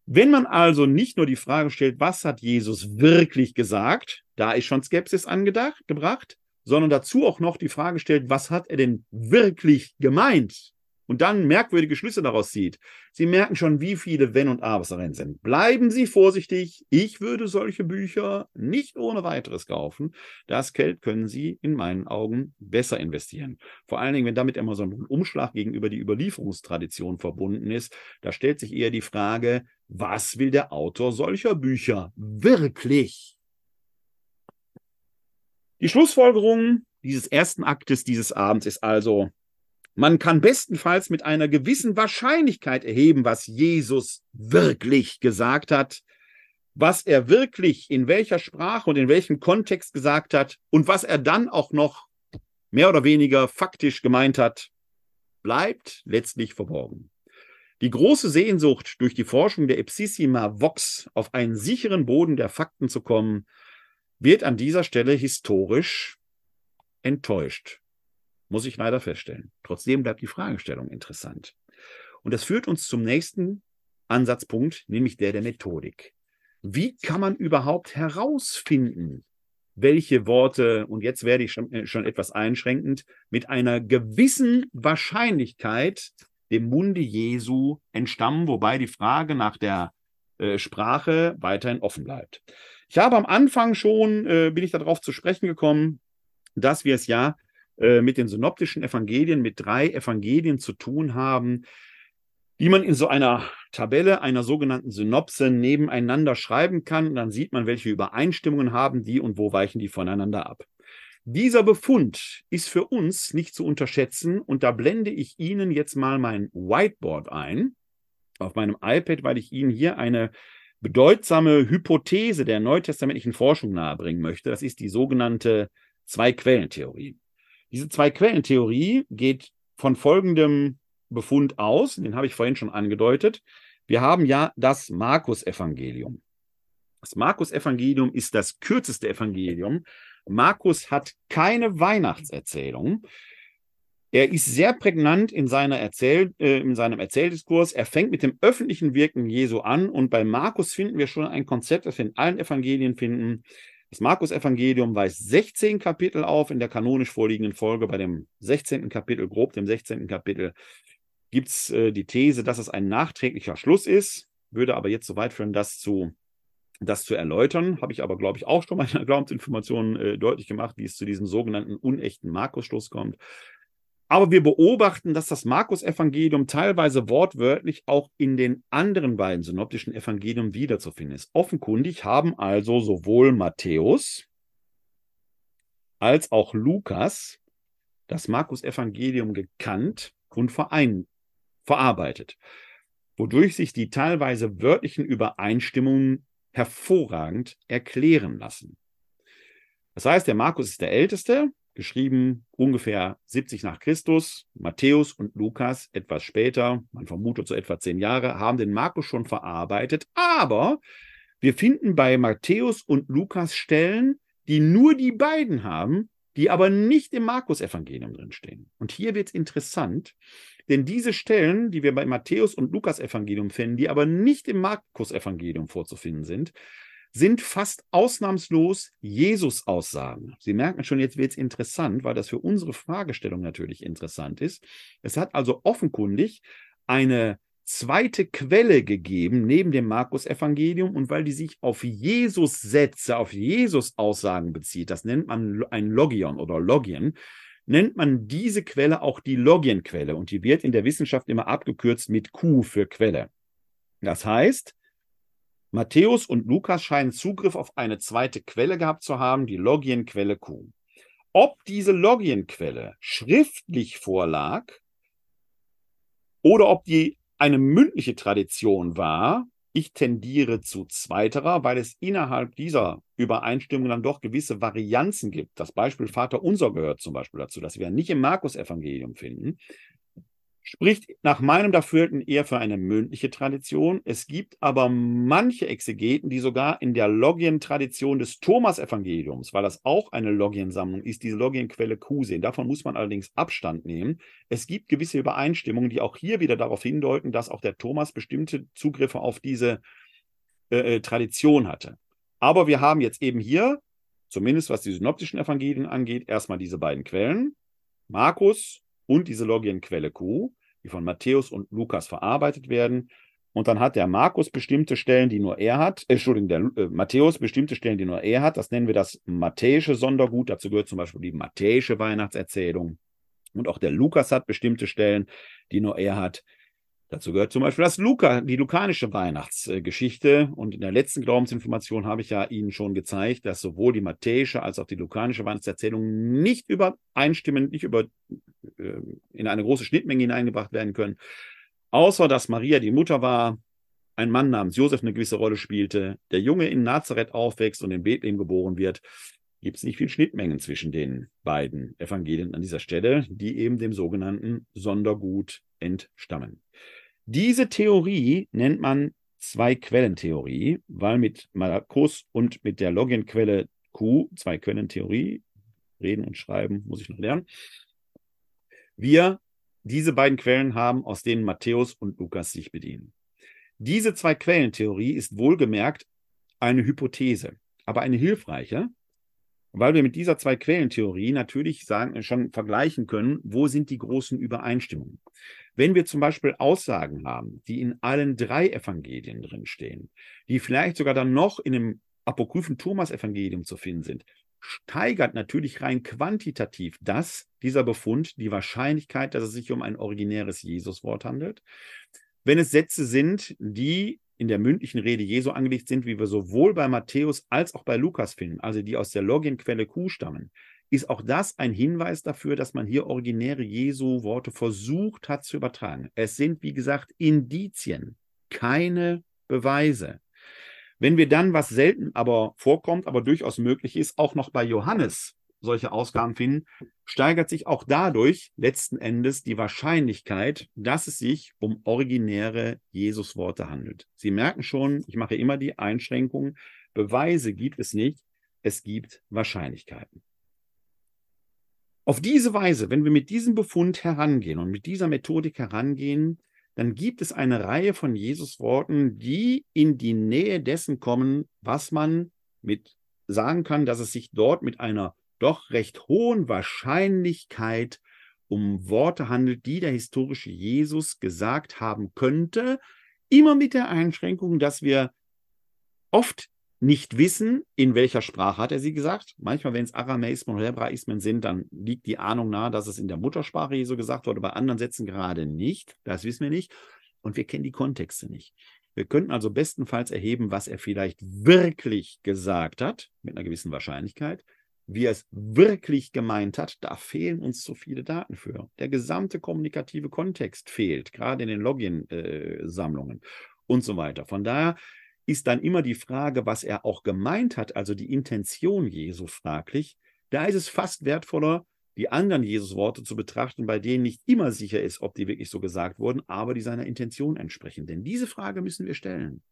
Wenn man also nicht nur die Frage stellt, was hat Jesus wirklich gesagt, da ist schon Skepsis angedacht, gebracht, sondern dazu auch noch die Frage stellt, was hat er denn wirklich gemeint? Und dann merkwürdige Schlüsse daraus zieht. Sie merken schon, wie viele Wenn und Abers darin sind. Bleiben Sie vorsichtig. Ich würde solche Bücher nicht ohne weiteres kaufen. Das Geld können Sie in meinen Augen besser investieren. Vor allen Dingen, wenn damit immer so ein Umschlag gegenüber die Überlieferungstradition verbunden ist. Da stellt sich eher die Frage, was will der Autor solcher Bücher wirklich? Die Schlussfolgerung dieses ersten Aktes dieses Abends ist also, man kann bestenfalls mit einer gewissen Wahrscheinlichkeit erheben, was Jesus wirklich gesagt hat, was er wirklich in welcher Sprache und in welchem Kontext gesagt hat und was er dann auch noch mehr oder weniger faktisch gemeint hat, bleibt letztlich verborgen. Die große Sehnsucht, durch die Forschung der Ipsissima Vox auf einen sicheren Boden der Fakten zu kommen, wird an dieser Stelle historisch enttäuscht muss ich leider feststellen. Trotzdem bleibt die Fragestellung interessant. Und das führt uns zum nächsten Ansatzpunkt, nämlich der der Methodik. Wie kann man überhaupt herausfinden, welche Worte, und jetzt werde ich schon, äh, schon etwas einschränkend, mit einer gewissen Wahrscheinlichkeit dem Munde Jesu entstammen, wobei die Frage nach der äh, Sprache weiterhin offen bleibt. Ich habe am Anfang schon, äh, bin ich darauf zu sprechen gekommen, dass wir es ja äh, mit den synoptischen Evangelien, mit drei Evangelien zu tun haben, die man in so einer Tabelle, einer sogenannten Synopse nebeneinander schreiben kann. Und dann sieht man, welche Übereinstimmungen haben die und wo weichen die voneinander ab. Dieser Befund ist für uns nicht zu unterschätzen und da blende ich Ihnen jetzt mal mein Whiteboard ein auf meinem iPad, weil ich Ihnen hier eine bedeutsame Hypothese der neutestamentlichen Forschung nahebringen möchte. Das ist die sogenannte Zwei-Quellen-Theorie. Diese Zwei-Quellen-Theorie geht von folgendem Befund aus, den habe ich vorhin schon angedeutet. Wir haben ja das Markus-Evangelium. Das Markus-Evangelium ist das kürzeste Evangelium. Markus hat keine Weihnachtserzählung. Er ist sehr prägnant in, seiner Erzähl, äh, in seinem Erzähldiskurs. Er fängt mit dem öffentlichen Wirken Jesu an und bei Markus finden wir schon ein Konzept, das wir in allen Evangelien finden. Das Markus-Evangelium weist 16 Kapitel auf in der kanonisch vorliegenden Folge. Bei dem 16. Kapitel, grob dem 16. Kapitel, gibt es äh, die These, dass es ein nachträglicher Schluss ist. Würde aber jetzt so weit führen, das zu, das zu erläutern. Habe ich aber, glaube ich, auch schon mal *laughs* in der Glaubensinformation äh, deutlich gemacht, wie es zu diesem sogenannten unechten Markus-Schluss kommt. Aber wir beobachten, dass das Markus-Evangelium teilweise wortwörtlich auch in den anderen beiden synoptischen Evangelien wiederzufinden ist. Offenkundig haben also sowohl Matthäus als auch Lukas das Markus-Evangelium gekannt und verein, verarbeitet, wodurch sich die teilweise wörtlichen Übereinstimmungen hervorragend erklären lassen. Das heißt, der Markus ist der Älteste, geschrieben ungefähr 70 nach Christus. Matthäus und Lukas etwas später, man vermutet so etwa zehn Jahre, haben den Markus schon verarbeitet. Aber wir finden bei Matthäus und Lukas Stellen, die nur die beiden haben, die aber nicht im Markus-Evangelium drinstehen. Und hier wird es interessant, denn diese Stellen, die wir bei Matthäus und Lukas-Evangelium finden, die aber nicht im Markus-Evangelium vorzufinden sind, sind fast ausnahmslos Jesus-Aussagen. Sie merken schon, jetzt wird es interessant, weil das für unsere Fragestellung natürlich interessant ist. Es hat also offenkundig eine zweite Quelle gegeben neben dem Markus-Evangelium und weil die sich auf Jesus-Sätze, auf Jesus-Aussagen bezieht, das nennt man ein Logion oder Logien, nennt man diese Quelle auch die Logienquelle und die wird in der Wissenschaft immer abgekürzt mit Q für Quelle. Das heißt, Matthäus und Lukas scheinen Zugriff auf eine zweite Quelle gehabt zu haben, die Logienquelle Q. Ob diese Logienquelle schriftlich vorlag oder ob die eine mündliche Tradition war, ich tendiere zu zweiterer, weil es innerhalb dieser Übereinstimmung dann doch gewisse Varianzen gibt. Das Beispiel Vater Unser gehört zum Beispiel dazu, das wir nicht im Markus-Evangelium finden spricht nach meinem Dafürhalten eher für eine mündliche Tradition. Es gibt aber manche Exegeten, die sogar in der Logien-Tradition des Thomas-Evangeliums, weil das auch eine Logiensammlung ist, diese Logienquelle Q sehen. Davon muss man allerdings Abstand nehmen. Es gibt gewisse Übereinstimmungen, die auch hier wieder darauf hindeuten, dass auch der Thomas bestimmte Zugriffe auf diese äh, äh Tradition hatte. Aber wir haben jetzt eben hier, zumindest was die synoptischen Evangelien angeht, erstmal diese beiden Quellen. Markus und diese Logienquelle Q die von Matthäus und Lukas verarbeitet werden. Und dann hat der Markus bestimmte Stellen, die nur er hat, äh, Entschuldigung, der äh, Matthäus bestimmte Stellen, die nur er hat. Das nennen wir das matthäische Sondergut. Dazu gehört zum Beispiel die matthäische Weihnachtserzählung. Und auch der Lukas hat bestimmte Stellen, die nur er hat. Dazu gehört zum Beispiel das Luca, die lukanische Weihnachtsgeschichte. Und in der letzten Glaubensinformation habe ich ja Ihnen schon gezeigt, dass sowohl die matthäische als auch die lukanische Weihnachtserzählung nicht übereinstimmen, nicht über, äh, in eine große Schnittmenge hineingebracht werden können. Außer dass Maria die Mutter war, ein Mann namens Josef eine gewisse Rolle spielte, der Junge in Nazareth aufwächst und in Bethlehem geboren wird, gibt es nicht viel Schnittmengen zwischen den beiden Evangelien an dieser Stelle, die eben dem sogenannten Sondergut entstammen. Diese Theorie nennt man Zwei-Quellen-Theorie, weil mit Markus und mit der Logienquelle Q, Zwei-Quellen-Theorie, reden und schreiben, muss ich noch lernen, wir diese beiden Quellen haben, aus denen Matthäus und Lukas sich bedienen. Diese Zwei-Quellen-Theorie ist wohlgemerkt eine Hypothese, aber eine hilfreiche, weil wir mit dieser Zwei-Quellen-Theorie natürlich sagen, schon vergleichen können, wo sind die großen Übereinstimmungen. Wenn wir zum Beispiel Aussagen haben, die in allen drei Evangelien drinstehen, die vielleicht sogar dann noch in dem apokryphen Thomas-Evangelium zu finden sind, steigert natürlich rein quantitativ das, dieser Befund, die Wahrscheinlichkeit, dass es sich um ein originäres Jesuswort handelt. Wenn es Sätze sind, die in der mündlichen Rede Jesu angelegt sind, wie wir sowohl bei Matthäus als auch bei Lukas finden, also die aus der Logienquelle Q stammen, ist auch das ein Hinweis dafür, dass man hier originäre Jesu-Worte versucht hat zu übertragen. Es sind, wie gesagt, Indizien, keine Beweise. Wenn wir dann, was selten aber vorkommt, aber durchaus möglich ist, auch noch bei Johannes solche Ausgaben finden, steigert sich auch dadurch letzten Endes die Wahrscheinlichkeit, dass es sich um originäre Jesusworte handelt. Sie merken schon, ich mache immer die Einschränkung, Beweise gibt es nicht, es gibt Wahrscheinlichkeiten. Auf diese Weise, wenn wir mit diesem Befund herangehen und mit dieser Methodik herangehen, dann gibt es eine Reihe von Jesus-Worten, die in die Nähe dessen kommen, was man mit sagen kann, dass es sich dort mit einer doch recht hohen Wahrscheinlichkeit um Worte handelt, die der historische Jesus gesagt haben könnte, immer mit der Einschränkung, dass wir oft nicht wissen, in welcher Sprache hat er sie gesagt. Manchmal, wenn es Aramäismen oder Hebraismen sind, dann liegt die Ahnung nahe, dass es in der Muttersprache Jesu gesagt wurde, bei anderen Sätzen gerade nicht. Das wissen wir nicht. Und wir kennen die Kontexte nicht. Wir könnten also bestenfalls erheben, was er vielleicht wirklich gesagt hat, mit einer gewissen Wahrscheinlichkeit. Wie er es wirklich gemeint hat, da fehlen uns zu viele Daten für. Der gesamte kommunikative Kontext fehlt, gerade in den Login-Sammlungen und so weiter. Von daher ist dann immer die Frage, was er auch gemeint hat, also die Intention Jesu fraglich. Da ist es fast wertvoller, die anderen Jesus-Worte zu betrachten, bei denen nicht immer sicher ist, ob die wirklich so gesagt wurden, aber die seiner Intention entsprechen. Denn diese Frage müssen wir stellen.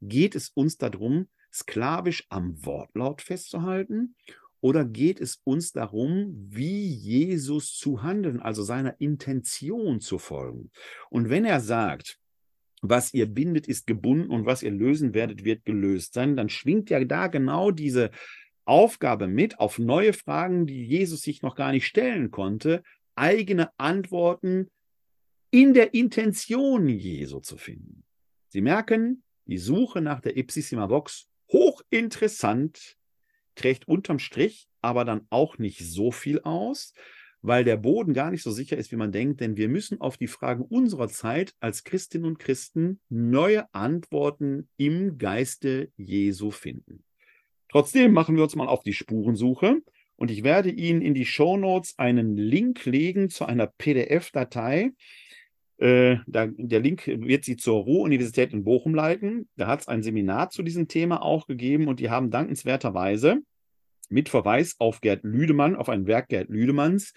Geht es uns darum, sklavisch am Wortlaut festzuhalten? Oder geht es uns darum, wie Jesus zu handeln, also seiner Intention zu folgen? Und wenn er sagt, was ihr bindet, ist gebunden und was ihr lösen werdet, wird gelöst sein, dann schwingt ja da genau diese Aufgabe mit, auf neue Fragen, die Jesus sich noch gar nicht stellen konnte, eigene Antworten in der Intention Jesu zu finden. Sie merken, die Suche nach der Ipsissima Vox hochinteressant, trägt unterm Strich aber dann auch nicht so viel aus, weil der Boden gar nicht so sicher ist, wie man denkt, denn wir müssen auf die Fragen unserer Zeit als Christinnen und Christen neue Antworten im Geiste Jesu finden. Trotzdem machen wir uns mal auf die Spurensuche und ich werde Ihnen in die Show Notes einen Link legen zu einer PDF-Datei. Äh, da, der Link wird Sie zur Ruhr-Universität in Bochum leiten. Da hat es ein Seminar zu diesem Thema auch gegeben und die haben dankenswerterweise mit Verweis auf Gerd Lüdemann, auf ein Werk Gerd Lüdemanns,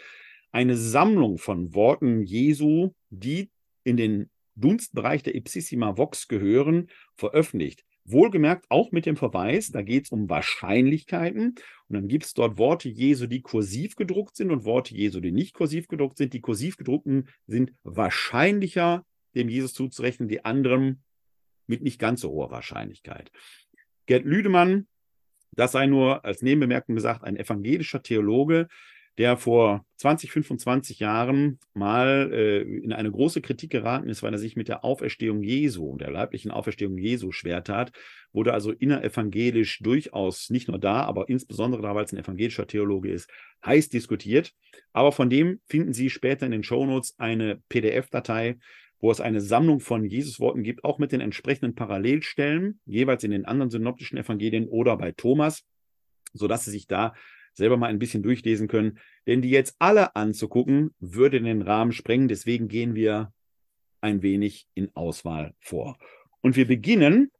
eine Sammlung von Worten Jesu, die in den Dunstbereich der Ipsissima Vox gehören, veröffentlicht. Wohlgemerkt auch mit dem Verweis, da geht es um Wahrscheinlichkeiten. Und dann gibt es dort Worte Jesu, die kursiv gedruckt sind und Worte Jesu, die nicht kursiv gedruckt sind. Die kursiv gedruckten sind wahrscheinlicher dem Jesus zuzurechnen, die anderen mit nicht ganz so hoher Wahrscheinlichkeit. Gerd Lüdemann das sei nur als Nebenbemerkung gesagt, ein evangelischer Theologe, der vor 20, 25 Jahren mal äh, in eine große Kritik geraten ist, weil er sich mit der Auferstehung Jesu, der leiblichen Auferstehung Jesu schwer tat, wurde also innerevangelisch durchaus nicht nur da, aber insbesondere da, weil es ein evangelischer Theologe ist, heiß diskutiert. Aber von dem finden Sie später in den Shownotes eine PDF-Datei, wo es eine Sammlung von Jesusworten gibt, auch mit den entsprechenden Parallelstellen, jeweils in den anderen synoptischen Evangelien oder bei Thomas, sodass Sie sich da selber mal ein bisschen durchlesen können. Denn die jetzt alle anzugucken, würde den Rahmen sprengen. Deswegen gehen wir ein wenig in Auswahl vor. Und wir beginnen,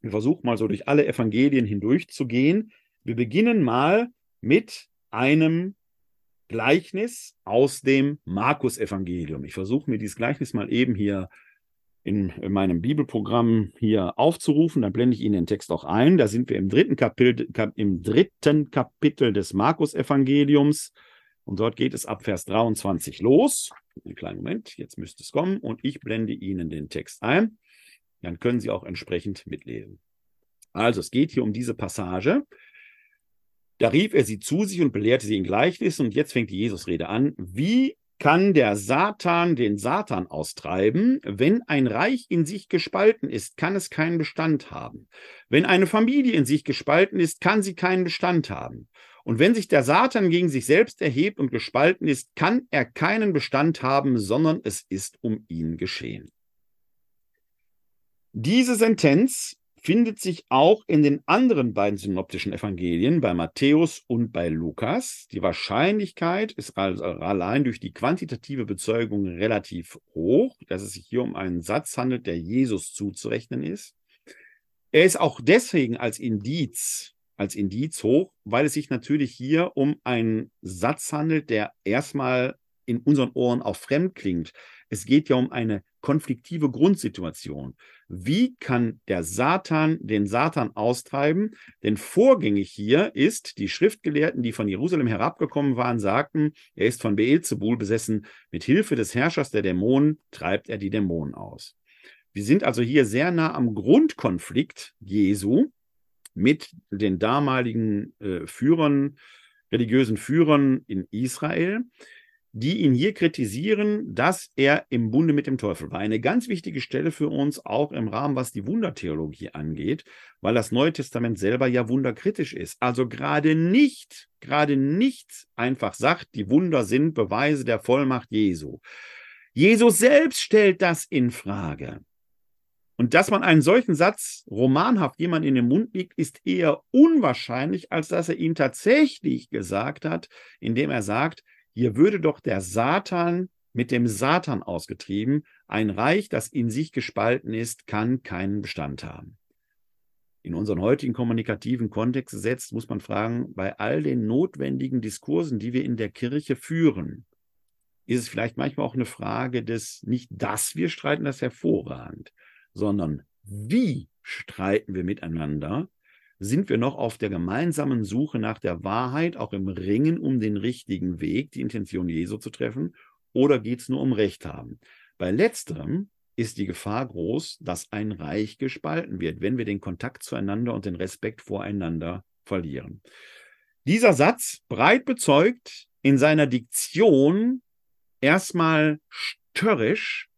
wir versuchen mal so durch alle Evangelien hindurch zu gehen. Wir beginnen mal mit einem Gleichnis aus dem Markus-Evangelium. Ich versuche mir dieses Gleichnis mal eben hier in, in, meinem Bibelprogramm hier aufzurufen. Dann blende ich Ihnen den Text auch ein. Da sind wir im dritten Kapitel, im dritten Kapitel des Markus-Evangeliums. Und dort geht es ab Vers 23 los. Einen kleinen Moment, jetzt müsste es kommen. Und ich blende Ihnen den Text ein. Dann können Sie auch entsprechend mitlesen. Also, es geht hier um diese Passage. Da rief er sie zu sich und belehrte sie in Gleichnissen. Und jetzt fängt die Jesusrede an. Wie kann der Satan den Satan austreiben? Wenn ein Reich in sich gespalten ist, kann es keinen Bestand haben. Wenn eine Familie in sich gespalten ist, kann sie keinen Bestand haben. Und wenn sich der Satan gegen sich selbst erhebt und gespalten ist, kann er keinen Bestand haben, sondern es ist um ihn geschehen. Diese Sentenz findet sich auch in den anderen beiden synoptischen Evangelien, bei Matthäus und bei Lukas. Die Wahrscheinlichkeit ist also allein durch die quantitative Bezeugung relativ hoch, dass es sich hier um einen Satz handelt, der Jesus zuzurechnen ist. Er ist auch deswegen als Indiz, als Indiz hoch, weil es sich natürlich hier um einen Satz handelt, der erstmal in unseren Ohren auch fremd klingt. Es geht ja um eine konfliktive Grundsituation. Wie kann der Satan den Satan austreiben? Denn vorgängig hier ist, die Schriftgelehrten, die von Jerusalem herabgekommen waren, sagten, er ist von Beelzebul besessen. Mit Hilfe des Herrschers der Dämonen treibt er die Dämonen aus. Wir sind also hier sehr nah am Grundkonflikt Jesu mit den damaligen äh, Führern, religiösen Führern in Israel die ihn hier kritisieren, dass er im Bunde mit dem Teufel war. Eine ganz wichtige Stelle für uns, auch im Rahmen, was die Wundertheologie angeht, weil das Neue Testament selber ja wunderkritisch ist. Also gerade nicht, gerade nicht einfach sagt, die Wunder sind Beweise der Vollmacht Jesu. Jesus selbst stellt das in Frage. Und dass man einen solchen Satz romanhaft jemand in den Mund legt, ist eher unwahrscheinlich, als dass er ihn tatsächlich gesagt hat, indem er sagt, hier würde doch der Satan mit dem Satan ausgetrieben. Ein Reich, das in sich gespalten ist, kann keinen Bestand haben. In unseren heutigen kommunikativen Kontext gesetzt, muss man fragen, bei all den notwendigen Diskursen, die wir in der Kirche führen, ist es vielleicht manchmal auch eine Frage des, nicht dass wir streiten, das hervorragend, sondern wie streiten wir miteinander sind wir noch auf der gemeinsamen Suche nach der Wahrheit, auch im Ringen um den richtigen Weg, die Intention Jesu zu treffen, oder geht es nur um Recht haben? Bei letzterem ist die Gefahr groß, dass ein Reich gespalten wird, wenn wir den Kontakt zueinander und den Respekt voreinander verlieren. Dieser Satz, breit bezeugt, in seiner Diktion erstmal störrisch,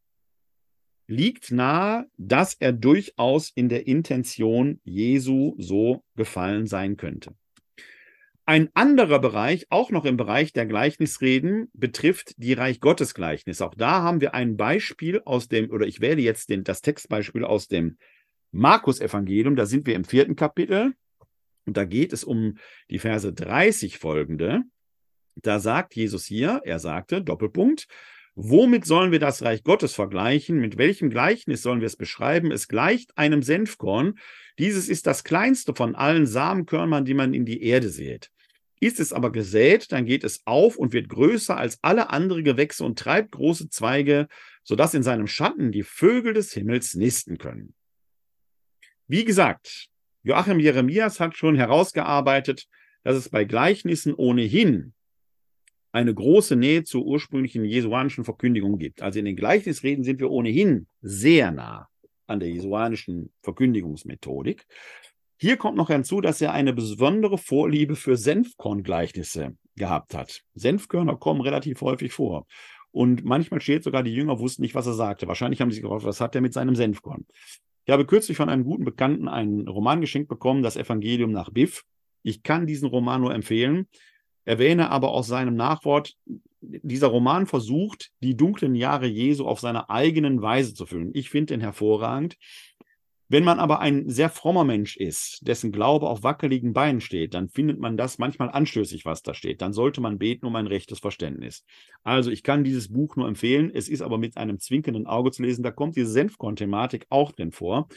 liegt nahe, dass er durchaus in der Intention Jesu so gefallen sein könnte. Ein anderer Bereich, auch noch im Bereich der Gleichnisreden, betrifft die Reich Gottes Gleichnis. Auch da haben wir ein Beispiel aus dem, oder ich wähle jetzt den, das Textbeispiel aus dem Markus-Evangelium. Da sind wir im vierten Kapitel. Und da geht es um die Verse 30 folgende. Da sagt Jesus hier, er sagte, Doppelpunkt, Womit sollen wir das Reich Gottes vergleichen? Mit welchem Gleichnis sollen wir es beschreiben? Es gleicht einem Senfkorn. Dieses ist das kleinste von allen Samenkörnern, die man in die Erde sät. Ist es aber gesät, dann geht es auf und wird größer als alle anderen Gewächse und treibt große Zweige, sodass in seinem Schatten die Vögel des Himmels nisten können. Wie gesagt, Joachim Jeremias hat schon herausgearbeitet, dass es bei Gleichnissen ohnehin eine große Nähe zur ursprünglichen jesuanischen Verkündigung gibt. Also in den Gleichnisreden sind wir ohnehin sehr nah an der jesuanischen Verkündigungsmethodik. Hier kommt noch hinzu, dass er eine besondere Vorliebe für Senfkorngleichnisse gehabt hat. Senfkörner kommen relativ häufig vor. Und manchmal steht sogar, die Jünger wussten nicht, was er sagte. Wahrscheinlich haben sie sich gefragt, was hat er mit seinem Senfkorn? Ich habe kürzlich von einem guten Bekannten einen Roman geschenkt bekommen, das Evangelium nach Biff. Ich kann diesen Roman nur empfehlen. Erwähne aber aus seinem Nachwort, dieser Roman versucht, die dunklen Jahre Jesu auf seine eigenen Weise zu füllen. Ich finde den hervorragend. Wenn man aber ein sehr frommer Mensch ist, dessen Glaube auf wackeligen Beinen steht, dann findet man das manchmal anstößig, was da steht. Dann sollte man beten um ein rechtes Verständnis. Also ich kann dieses Buch nur empfehlen. Es ist aber mit einem zwinkenden Auge zu lesen. Da kommt diese Senfkorn-Thematik auch drin vor,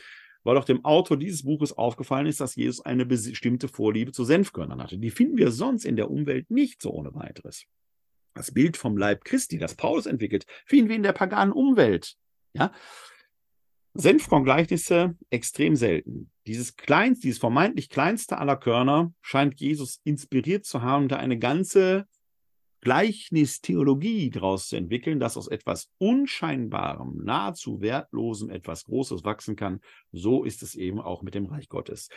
weil auch dem Autor dieses Buches aufgefallen ist, dass Jesus eine bestimmte Vorliebe zu Senfkörnern hatte. Die finden wir sonst in der Umwelt nicht so ohne weiteres. Das Bild vom Leib Christi, das Paulus entwickelt, finden wir in der paganen Umwelt. Ja, Senfkorngleichnisse extrem selten. Dieses kleinste, dieses vermeintlich kleinste aller Körner scheint Jesus inspiriert zu haben, da eine ganze Gleichnistheologie daraus zu entwickeln, dass aus etwas Unscheinbarem, nahezu Wertlosem etwas Großes wachsen kann. So ist es eben auch mit dem Reich Gottes.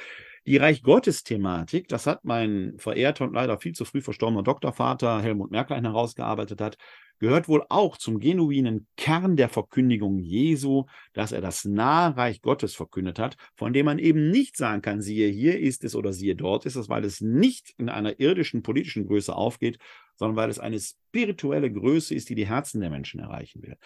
Die Reich Gottes-Thematik, das hat mein verehrter und leider viel zu früh verstorbener Doktorvater Helmut Merklein herausgearbeitet hat, gehört wohl auch zum genuinen Kern der Verkündigung Jesu, dass er das nahe Reich Gottes verkündet hat, von dem man eben nicht sagen kann, siehe hier ist es oder siehe dort ist es, weil es nicht in einer irdischen politischen Größe aufgeht, sondern weil es eine spirituelle Größe ist, die die Herzen der Menschen erreichen will.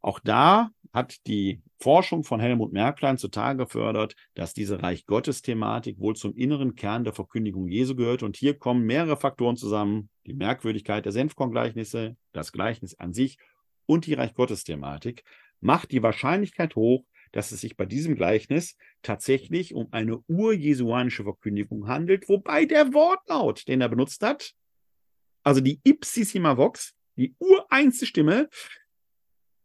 Auch da hat die Forschung von Helmut Merklein zutage gefördert, dass diese Reich Gottes-Thematik wohl zum inneren Kern der Verkündigung Jesu gehört. Und hier kommen mehrere Faktoren zusammen. Die Merkwürdigkeit der Senfkorngleichnisse, das Gleichnis an sich und die Reich Gottes-Thematik macht die Wahrscheinlichkeit hoch, dass es sich bei diesem Gleichnis tatsächlich um eine urjesuanische Verkündigung handelt, wobei der Wortlaut, den er benutzt hat, also die Ipsissima Vox, die ureinste Stimme,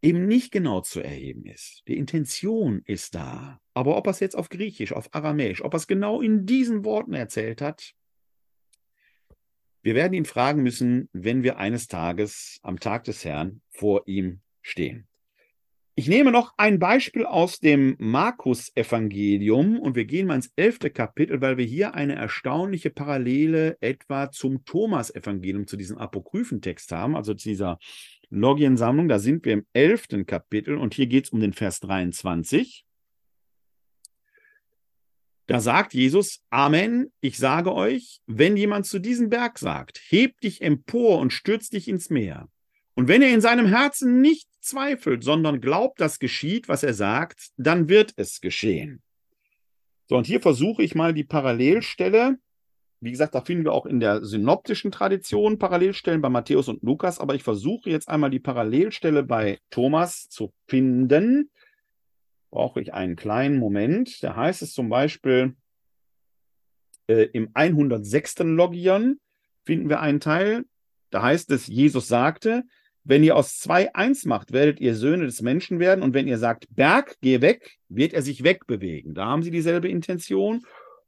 eben nicht genau zu erheben ist. Die Intention ist da. Aber ob er es jetzt auf Griechisch, auf Aramäisch, ob er es genau in diesen Worten erzählt hat, wir werden ihn fragen müssen, wenn wir eines Tages am Tag des Herrn vor ihm stehen. Ich nehme noch ein Beispiel aus dem Markus-Evangelium und wir gehen mal ins elfte Kapitel, weil wir hier eine erstaunliche Parallele etwa zum Thomas-Evangelium, zu diesem Apokryphentext haben, also zu dieser Logiensammlung. Da sind wir im elften Kapitel und hier geht es um den Vers 23. Da sagt Jesus, Amen, ich sage euch, wenn jemand zu diesem Berg sagt, heb dich empor und stürz dich ins Meer. Und wenn er in seinem Herzen nicht zweifelt, sondern glaubt, dass geschieht, was er sagt, dann wird es geschehen. So, und hier versuche ich mal die Parallelstelle wie gesagt, da finden wir auch in der synoptischen Tradition Parallelstellen bei Matthäus und Lukas, aber ich versuche jetzt einmal die Parallelstelle bei Thomas zu finden. Brauche ich einen kleinen Moment. Da heißt es zum Beispiel äh, im 106. Logion finden wir einen Teil. Da heißt es, Jesus sagte, wenn ihr aus zwei eins macht, werdet ihr Söhne des Menschen werden. Und wenn ihr sagt, Berg, geh weg, wird er sich wegbewegen. Da haben sie dieselbe Intention.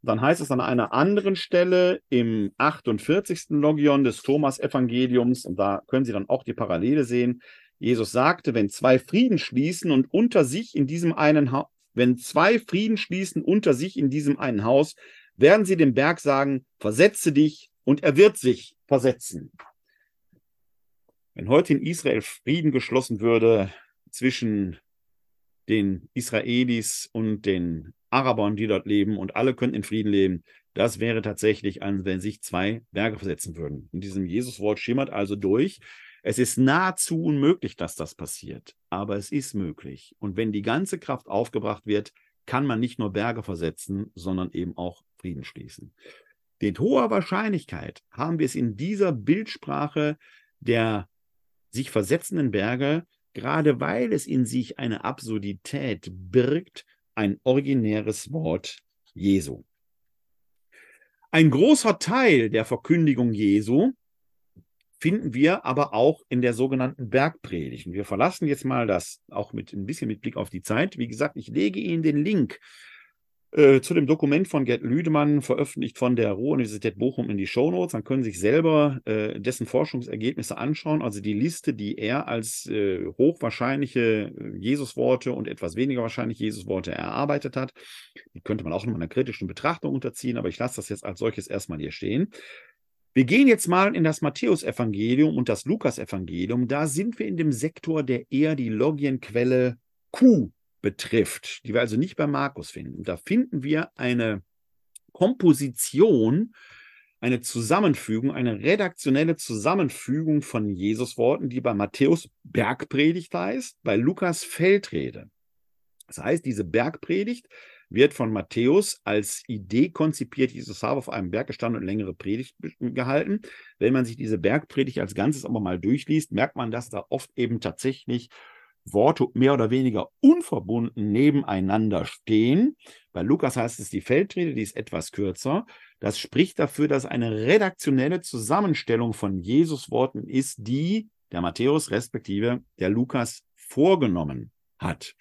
Dann heißt es an einer anderen Stelle im 48. Logion des Thomas-Evangeliums, und da können Sie dann auch die Parallele sehen, Jesus sagte, wenn zwei Frieden schließen und unter sich in diesem einen Haus, wenn zwei Frieden schließen unter sich in diesem einen Haus, werden sie dem Berg sagen, versetze dich und er wird sich versetzen. Wenn heute in Israel Frieden geschlossen würde zwischen den Israelis und den Arabern, die dort leben, und alle könnten in Frieden leben, das wäre tatsächlich, als wenn sich zwei Berge versetzen würden. In diesem Jesuswort schimmert also durch, es ist nahezu unmöglich, dass das passiert, aber es ist möglich. Und wenn die ganze Kraft aufgebracht wird, kann man nicht nur Berge versetzen, sondern eben auch Frieden schließen. Mit hoher Wahrscheinlichkeit haben wir es in dieser Bildsprache der sich versetzenden Berge, gerade weil es in sich eine Absurdität birgt, ein originäres Wort Jesu. Ein großer Teil der Verkündigung Jesu finden wir aber auch in der sogenannten Bergpredigt. Und wir verlassen jetzt mal das auch mit ein bisschen mit Blick auf die Zeit. Wie gesagt, ich lege Ihnen den Link äh, zu dem Dokument von Gerd Lüdemann, veröffentlicht von der Ruhr-Universität Bochum in die Shownotes. Dann können Sie sich selber äh, dessen Forschungsergebnisse anschauen. Also die Liste, die er als äh, hochwahrscheinliche äh, Jesusworte und etwas weniger wahrscheinliche Jesusworte erarbeitet hat. Die könnte man auch noch einer kritischen Betrachtung unterziehen, aber ich lasse das jetzt als solches erstmal hier stehen. Wir gehen jetzt mal in das Matthäusevangelium und das Lukasevangelium. Da sind wir in dem Sektor, der eher die Logienquelle Q betrifft, die wir also nicht bei Markus finden. Da finden wir eine Komposition, eine Zusammenfügung, eine redaktionelle Zusammenfügung von Jesusworten, die bei Matthäus Bergpredigt heißt, bei Lukas Feldrede. Das heißt, diese Bergpredigt wird von Matthäus als Idee konzipiert. Jesus habe auf einem Berg gestanden und längere Predigt gehalten. Wenn man sich diese Bergpredigt als Ganzes aber mal durchliest, merkt man, dass da oft eben tatsächlich Worte mehr oder weniger unverbunden nebeneinander stehen. Bei Lukas heißt es die Feldrede, die ist etwas kürzer. Das spricht dafür, dass eine redaktionelle Zusammenstellung von Jesus-Worten ist, die der Matthäus respektive der Lukas vorgenommen hat.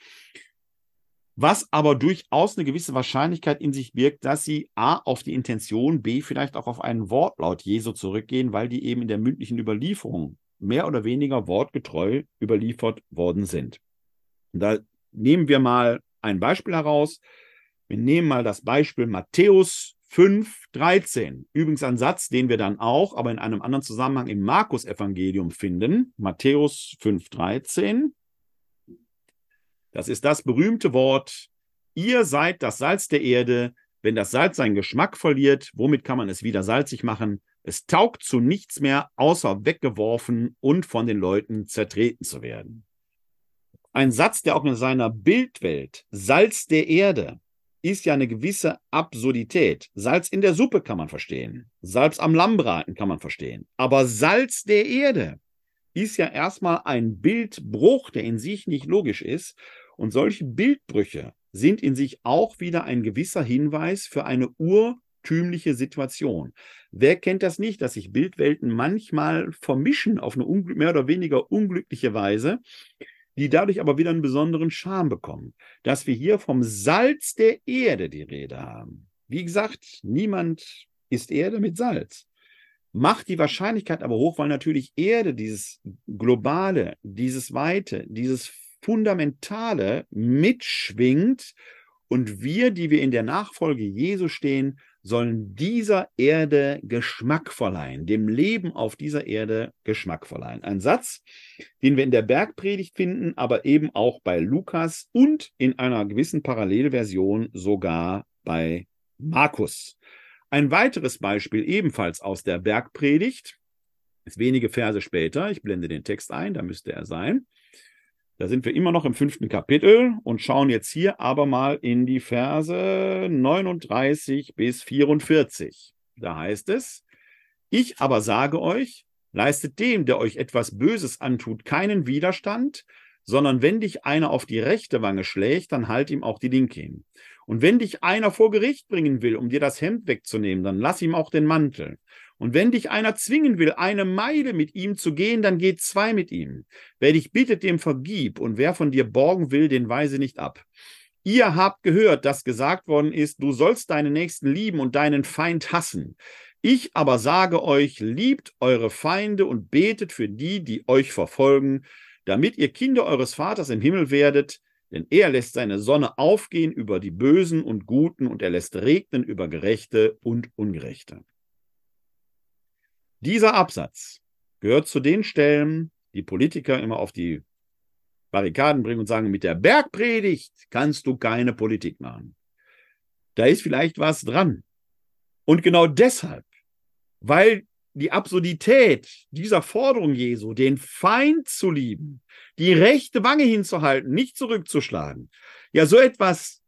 Was aber durchaus eine gewisse Wahrscheinlichkeit in sich birgt, dass sie A auf die Intention, B vielleicht auch auf einen Wortlaut Jesu zurückgehen, weil die eben in der mündlichen Überlieferung mehr oder weniger wortgetreu überliefert worden sind. Da nehmen wir mal ein Beispiel heraus. Wir nehmen mal das Beispiel Matthäus 5, 13. Übrigens ein Satz, den wir dann auch, aber in einem anderen Zusammenhang im Markus-Evangelium finden. Matthäus 5, 13. Das ist das berühmte Wort, ihr seid das Salz der Erde. Wenn das Salz seinen Geschmack verliert, womit kann man es wieder salzig machen? Es taugt zu nichts mehr, außer weggeworfen und von den Leuten zertreten zu werden. Ein Satz, der auch in seiner Bildwelt, Salz der Erde, ist ja eine gewisse Absurdität. Salz in der Suppe kann man verstehen. Salz am Lammbraten kann man verstehen. Aber Salz der Erde ist ja erstmal ein Bildbruch, der in sich nicht logisch ist. Und solche Bildbrüche sind in sich auch wieder ein gewisser Hinweis für eine ur eigentümliche Situation. Wer kennt das nicht, dass sich Bildwelten manchmal vermischen auf eine mehr oder weniger unglückliche Weise, die dadurch aber wieder einen besonderen Charme bekommen. Dass wir hier vom Salz der Erde die Rede haben. Wie gesagt, niemand ist Erde mit Salz. Macht die Wahrscheinlichkeit aber hoch, weil natürlich Erde, dieses Globale, dieses Weite, dieses Fundamentale mitschwingt und wir, die wir in der Nachfolge Jesu stehen, sollen dieser Erde Geschmack verleihen, dem Leben auf dieser Erde Geschmack verleihen. Ein Satz, den wir in der Bergpredigt finden, aber eben auch bei Lukas und in einer gewissen Parallelversion sogar bei Markus. Ein weiteres Beispiel ebenfalls aus der Bergpredigt ist wenige Verse später. Ich blende den Text ein, da müsste er sein. Da sind wir immer noch im fünften Kapitel und schauen jetzt hier aber mal in die Verse 39 bis 44. Da heißt es, ich aber sage euch, leistet dem, der euch etwas Böses antut, keinen Widerstand, sondern wenn dich einer auf die rechte Wange schlägt, dann halt ihm auch die linke hin. Und wenn dich einer vor Gericht bringen will, um dir das Hemd wegzunehmen, dann lass ihm auch den Mantel. Und wenn dich einer zwingen will, eine Meile mit ihm zu gehen, dann geh zwei mit ihm. Wer dich bittet, dem vergib, und wer von dir borgen will, den weise nicht ab. Ihr habt gehört, dass gesagt worden ist, du sollst deinen Nächsten lieben und deinen Feind hassen. Ich aber sage euch, liebt eure Feinde und betet für die, die euch verfolgen, damit ihr Kinder eures Vaters im Himmel werdet, denn er lässt seine Sonne aufgehen über die Bösen und Guten und er lässt regnen über Gerechte und Ungerechte. Dieser Absatz gehört zu den Stellen, die Politiker immer auf die Barrikaden bringen und sagen, mit der Bergpredigt kannst du keine Politik machen. Da ist vielleicht was dran. Und genau deshalb, weil die Absurdität dieser Forderung Jesu, den Feind zu lieben, die rechte Wange hinzuhalten, nicht zurückzuschlagen, ja so etwas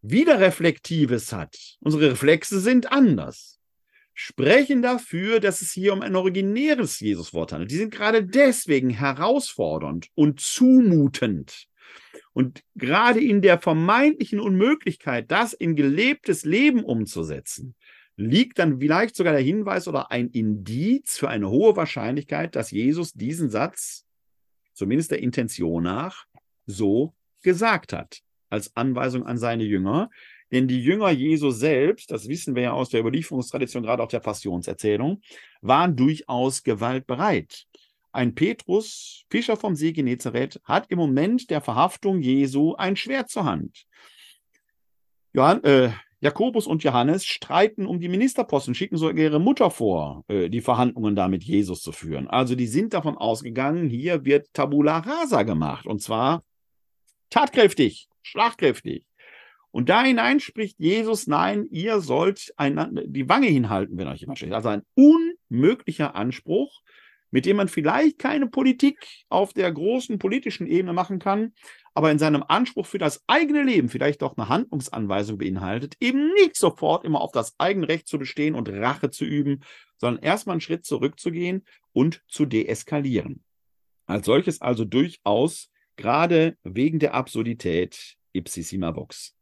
Widerreflektives hat. Unsere Reflexe sind anders. Sprechen dafür, dass es hier um ein originäres Jesuswort handelt. Die sind gerade deswegen herausfordernd und zumutend. Und gerade in der vermeintlichen Unmöglichkeit, das in gelebtes Leben umzusetzen, liegt dann vielleicht sogar der Hinweis oder ein Indiz für eine hohe Wahrscheinlichkeit, dass Jesus diesen Satz, zumindest der Intention nach, so gesagt hat, als Anweisung an seine Jünger. Denn die Jünger Jesu selbst, das wissen wir ja aus der Überlieferungstradition, gerade auch der Passionserzählung, waren durchaus gewaltbereit. Ein Petrus, Fischer vom See Genezareth, hat im Moment der Verhaftung Jesu ein Schwert zur Hand. Johann, äh, Jakobus und Johannes streiten um die Ministerposten, schicken sogar ihre Mutter vor, äh, die Verhandlungen da mit Jesus zu führen. Also die sind davon ausgegangen, hier wird Tabula rasa gemacht und zwar tatkräftig, schlagkräftig. Und da hinein spricht Jesus, nein, ihr sollt einander die Wange hinhalten, wenn euch jemand steht. Also ein unmöglicher Anspruch, mit dem man vielleicht keine Politik auf der großen politischen Ebene machen kann, aber in seinem Anspruch für das eigene Leben vielleicht doch eine Handlungsanweisung beinhaltet, eben nicht sofort immer auf das eigene Recht zu bestehen und Rache zu üben, sondern erstmal einen Schritt zurückzugehen und zu deeskalieren. Als solches also durchaus gerade wegen der Absurdität ipsissima vox.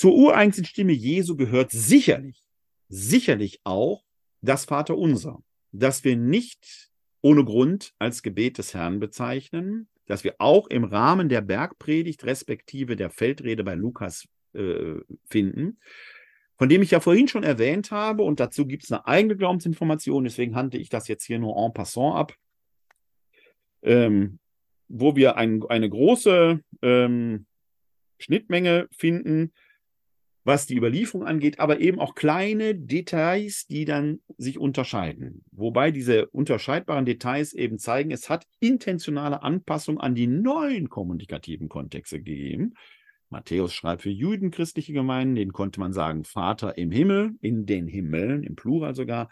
Zur ureigensten Stimme Jesu gehört sicherlich, sicherlich auch das Vaterunser, das wir nicht ohne Grund als Gebet des Herrn bezeichnen, dass wir auch im Rahmen der Bergpredigt respektive der Feldrede bei Lukas äh, finden, von dem ich ja vorhin schon erwähnt habe, und dazu gibt es eine eigene Glaubensinformation, deswegen handle ich das jetzt hier nur en passant ab, ähm, wo wir ein, eine große ähm, Schnittmenge finden was die Überlieferung angeht, aber eben auch kleine Details, die dann sich unterscheiden. Wobei diese unterscheidbaren Details eben zeigen, es hat intentionale Anpassung an die neuen kommunikativen Kontexte gegeben. Matthäus schreibt für Juden christliche Gemeinden, denen konnte man sagen Vater im Himmel, in den Himmeln, im Plural sogar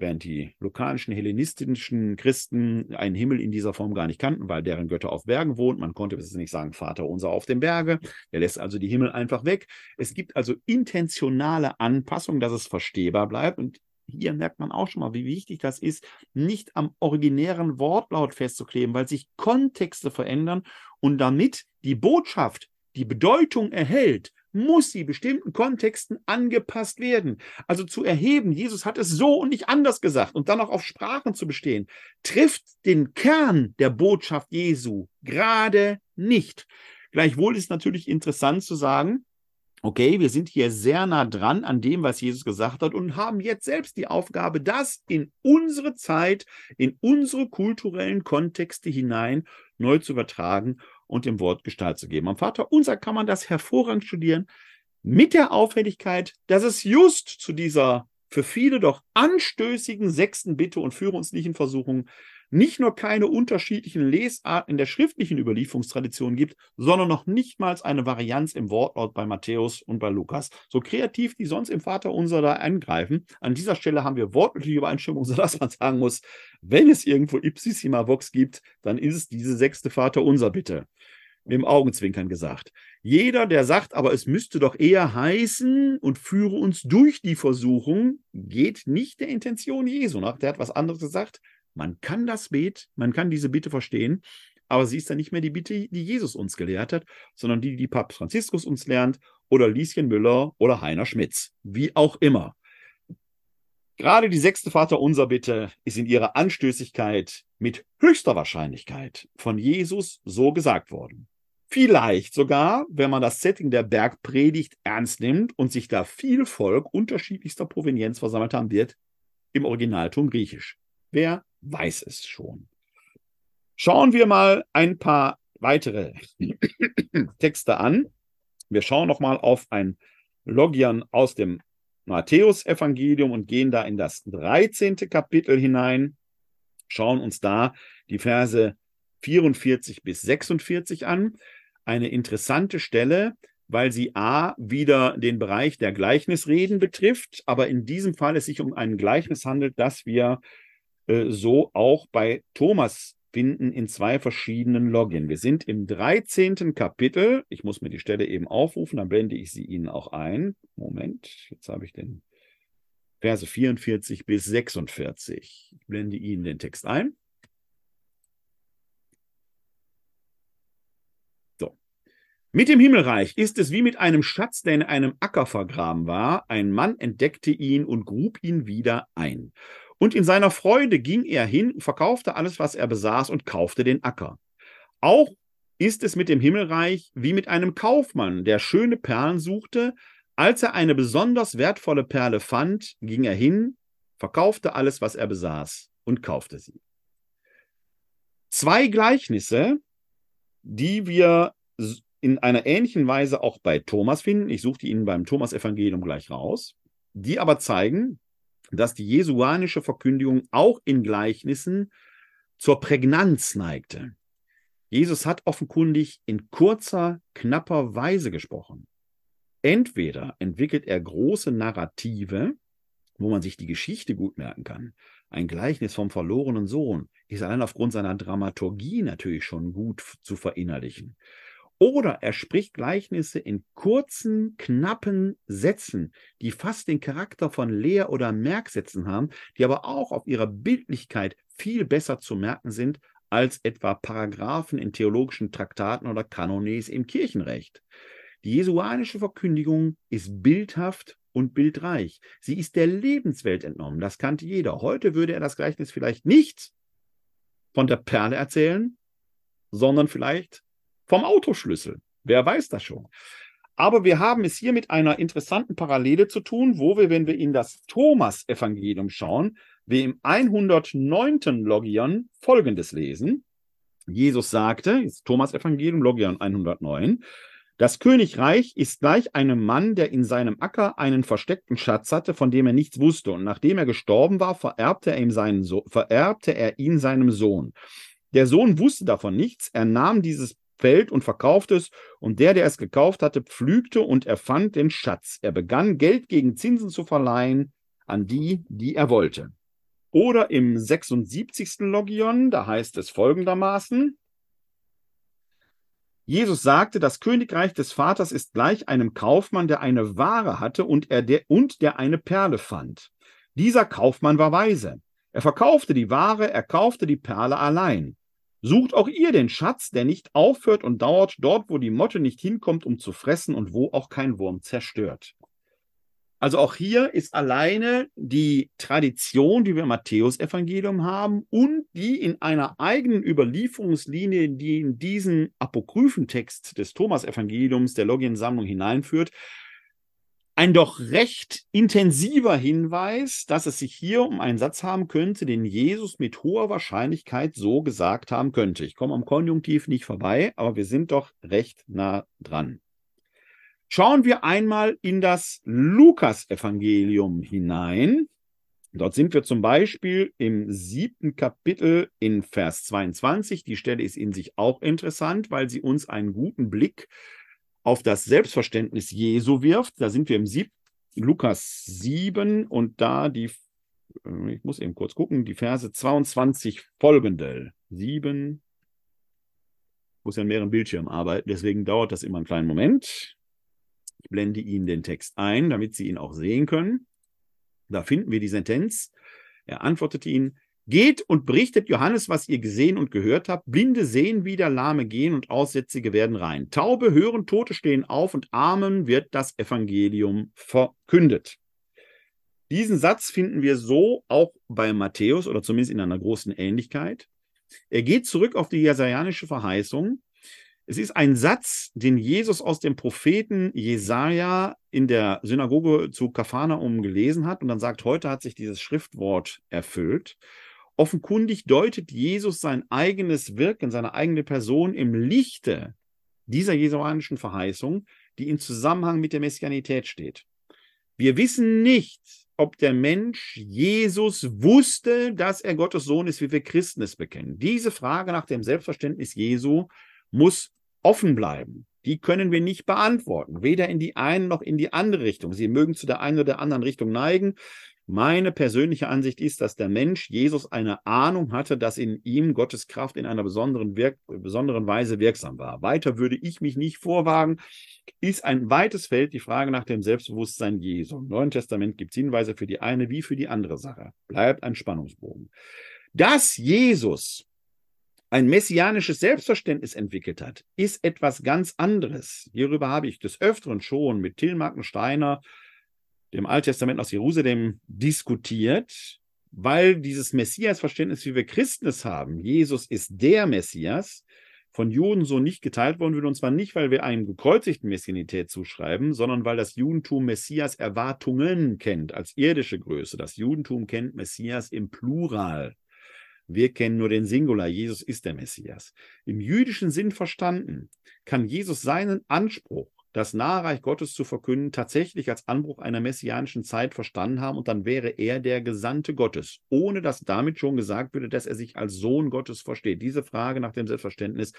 während die lokalischen hellenistischen Christen einen Himmel in dieser Form gar nicht kannten, weil deren Götter auf Bergen wohnt. Man konnte jetzt nicht sagen, Vater unser auf dem Berge. Er lässt also die Himmel einfach weg. Es gibt also intentionale Anpassungen, dass es verstehbar bleibt. Und hier merkt man auch schon mal, wie wichtig das ist, nicht am originären Wortlaut festzukleben, weil sich Kontexte verändern und damit die Botschaft die Bedeutung erhält, muss sie bestimmten Kontexten angepasst werden. Also zu erheben, Jesus hat es so und nicht anders gesagt und dann auch auf Sprachen zu bestehen, trifft den Kern der Botschaft Jesu gerade nicht. Gleichwohl ist natürlich interessant zu sagen, okay, wir sind hier sehr nah dran an dem, was Jesus gesagt hat und haben jetzt selbst die Aufgabe, das in unsere Zeit, in unsere kulturellen Kontexte hinein neu zu übertragen und dem Wort Gestalt zu geben. Am Vater unser kann man das hervorragend studieren, mit der Auffälligkeit, dass es just zu dieser für viele doch anstößigen sechsten Bitte und führe uns nicht in Versuchung nicht nur keine unterschiedlichen Lesarten in der schriftlichen Überlieferungstradition gibt, sondern noch nicht mal eine Varianz im Wortlaut bei Matthäus und bei Lukas. So kreativ die sonst im Vater unser da eingreifen. An dieser Stelle haben wir wortliche Übereinstimmung, *laughs* sodass man sagen muss, wenn es irgendwo Ipsissima Vox gibt, dann ist es diese sechste Vater unser bitte. Dem Augenzwinkern gesagt. Jeder, der sagt, aber es müsste doch eher heißen und führe uns durch die Versuchung, geht nicht der Intention Jesu nach. Der hat was anderes gesagt. Man kann das Bet, man kann diese Bitte verstehen, aber sie ist dann nicht mehr die Bitte, die Jesus uns gelehrt hat, sondern die, die Papst Franziskus uns lernt oder Lieschen Müller oder Heiner Schmitz. Wie auch immer. Gerade die sechste Vaterunser Bitte ist in ihrer Anstößigkeit mit höchster Wahrscheinlichkeit von Jesus so gesagt worden. Vielleicht sogar, wenn man das Setting der Bergpredigt ernst nimmt und sich da viel Volk unterschiedlichster Provenienz versammelt haben wird, im Originalton griechisch. Wer weiß es schon. Schauen wir mal ein paar weitere *clears throat* Texte an. Wir schauen nochmal auf ein Logian aus dem Matthäusevangelium und gehen da in das 13. Kapitel hinein, schauen uns da die Verse 44 bis 46 an. Eine interessante Stelle, weil sie A wieder den Bereich der Gleichnisreden betrifft, aber in diesem Fall es sich um ein Gleichnis handelt, das wir äh, so auch bei Thomas finden in zwei verschiedenen Login. Wir sind im 13. Kapitel. Ich muss mir die Stelle eben aufrufen, dann blende ich sie Ihnen auch ein. Moment, jetzt habe ich den Verse 44 bis 46. Ich blende Ihnen den Text ein. So. Mit dem Himmelreich ist es wie mit einem Schatz, der in einem Acker vergraben war. Ein Mann entdeckte ihn und grub ihn wieder ein. Und in seiner Freude ging er hin, verkaufte alles, was er besaß und kaufte den Acker. Auch ist es mit dem Himmelreich wie mit einem Kaufmann, der schöne Perlen suchte. Als er eine besonders wertvolle Perle fand, ging er hin, verkaufte alles, was er besaß und kaufte sie. Zwei Gleichnisse, die wir in einer ähnlichen Weise auch bei Thomas finden. Ich suche die Ihnen beim Thomas-Evangelium gleich raus. Die aber zeigen, dass die jesuanische Verkündigung auch in Gleichnissen zur Prägnanz neigte. Jesus hat offenkundig in kurzer, knapper Weise gesprochen. Entweder entwickelt er große Narrative, wo man sich die Geschichte gut merken kann. Ein Gleichnis vom verlorenen Sohn ist allein aufgrund seiner Dramaturgie natürlich schon gut zu verinnerlichen. Oder er spricht Gleichnisse in kurzen, knappen Sätzen, die fast den Charakter von Lehr- oder Merksätzen haben, die aber auch auf ihrer Bildlichkeit viel besser zu merken sind als etwa Paragraphen in theologischen Traktaten oder Kanones im Kirchenrecht. Die jesuanische Verkündigung ist bildhaft und bildreich. Sie ist der Lebenswelt entnommen. Das kannte jeder. Heute würde er das Gleichnis vielleicht nicht von der Perle erzählen, sondern vielleicht vom Autoschlüssel. Wer weiß das schon. Aber wir haben es hier mit einer interessanten Parallele zu tun, wo wir, wenn wir in das Thomas-Evangelium schauen, wir im 109. Logion Folgendes lesen. Jesus sagte, Thomas-Evangelium, Logion 109, das Königreich ist gleich einem Mann, der in seinem Acker einen versteckten Schatz hatte, von dem er nichts wusste. Und nachdem er gestorben war, vererbte er, ihm seinen so vererbte er ihn seinem Sohn. Der Sohn wusste davon nichts. Er nahm dieses Feld und verkaufte es, und der, der es gekauft hatte, pflügte und erfand den Schatz. Er begann, Geld gegen Zinsen zu verleihen an die, die er wollte. Oder im 76. Logion, da heißt es folgendermaßen, Jesus sagte, das Königreich des Vaters ist gleich einem Kaufmann, der eine Ware hatte und, er der, und der eine Perle fand. Dieser Kaufmann war weise. Er verkaufte die Ware, er kaufte die Perle allein. Sucht auch ihr den Schatz, der nicht aufhört und dauert, dort, wo die Motte nicht hinkommt, um zu fressen und wo auch kein Wurm zerstört. Also auch hier ist alleine die Tradition, die wir im Matthäus-Evangelium haben und die in einer eigenen Überlieferungslinie, die in diesen Apokryphentext des Thomas-Evangeliums der Logiensammlung hineinführt, ein doch recht intensiver Hinweis, dass es sich hier um einen Satz haben könnte, den Jesus mit hoher Wahrscheinlichkeit so gesagt haben könnte. Ich komme am Konjunktiv nicht vorbei, aber wir sind doch recht nah dran. Schauen wir einmal in das Lukas-Evangelium hinein. Dort sind wir zum Beispiel im siebten Kapitel in Vers 22. Die Stelle ist in sich auch interessant, weil sie uns einen guten Blick auf das Selbstverständnis Jesu wirft. Da sind wir im Sieb Lukas 7 und da die, äh, ich muss eben kurz gucken, die Verse 22 folgende. 7, ich muss ja in mehreren Bildschirmen arbeiten, deswegen dauert das immer einen kleinen Moment. Ich blende Ihnen den Text ein, damit Sie ihn auch sehen können. Da finden wir die Sentenz. Er antwortete ihnen, Geht und berichtet Johannes, was ihr gesehen und gehört habt. Blinde sehen wieder, Lahme gehen und Aussätzige werden rein. Taube hören, Tote stehen auf und Armen wird das Evangelium verkündet. Diesen Satz finden wir so auch bei Matthäus oder zumindest in einer großen Ähnlichkeit. Er geht zurück auf die jesajanische Verheißung. Es ist ein Satz, den Jesus aus dem Propheten Jesaja in der Synagoge zu Kafanaum gelesen hat und dann sagt, heute hat sich dieses Schriftwort erfüllt. Offenkundig deutet Jesus sein eigenes Wirken, seine eigene Person im Lichte dieser jesuanischen Verheißung, die im Zusammenhang mit der Messianität steht. Wir wissen nicht, ob der Mensch Jesus wusste, dass er Gottes Sohn ist, wie wir Christen es bekennen. Diese Frage nach dem Selbstverständnis Jesu muss offen bleiben. Die können wir nicht beantworten, weder in die eine noch in die andere Richtung. Sie mögen zu der einen oder der anderen Richtung neigen. Meine persönliche Ansicht ist, dass der Mensch Jesus eine Ahnung hatte, dass in ihm Gottes Kraft in einer besonderen, Wirk besonderen Weise wirksam war. Weiter würde ich mich nicht vorwagen. Ist ein weites Feld die Frage nach dem Selbstbewusstsein Jesu. Im Neuen Testament gibt es Hinweise für die eine wie für die andere Sache. Bleibt ein Spannungsbogen. Dass Jesus ein messianisches Selbstverständnis entwickelt hat, ist etwas ganz anderes. Hierüber habe ich des Öfteren schon mit Till Steiner dem Alttestament aus Jerusalem diskutiert, weil dieses Messias-Verständnis, wie wir Christen es haben, Jesus ist der Messias, von Juden so nicht geteilt worden wird, und zwar nicht, weil wir einem gekreuzigten Messianität zuschreiben, sondern weil das Judentum Messias Erwartungen kennt als irdische Größe. Das Judentum kennt Messias im Plural. Wir kennen nur den Singular. Jesus ist der Messias. Im jüdischen Sinn verstanden kann Jesus seinen Anspruch das Nahreich Gottes zu verkünden, tatsächlich als Anbruch einer messianischen Zeit verstanden haben und dann wäre er der Gesandte Gottes, ohne dass damit schon gesagt würde, dass er sich als Sohn Gottes versteht. Diese Frage nach dem Selbstverständnis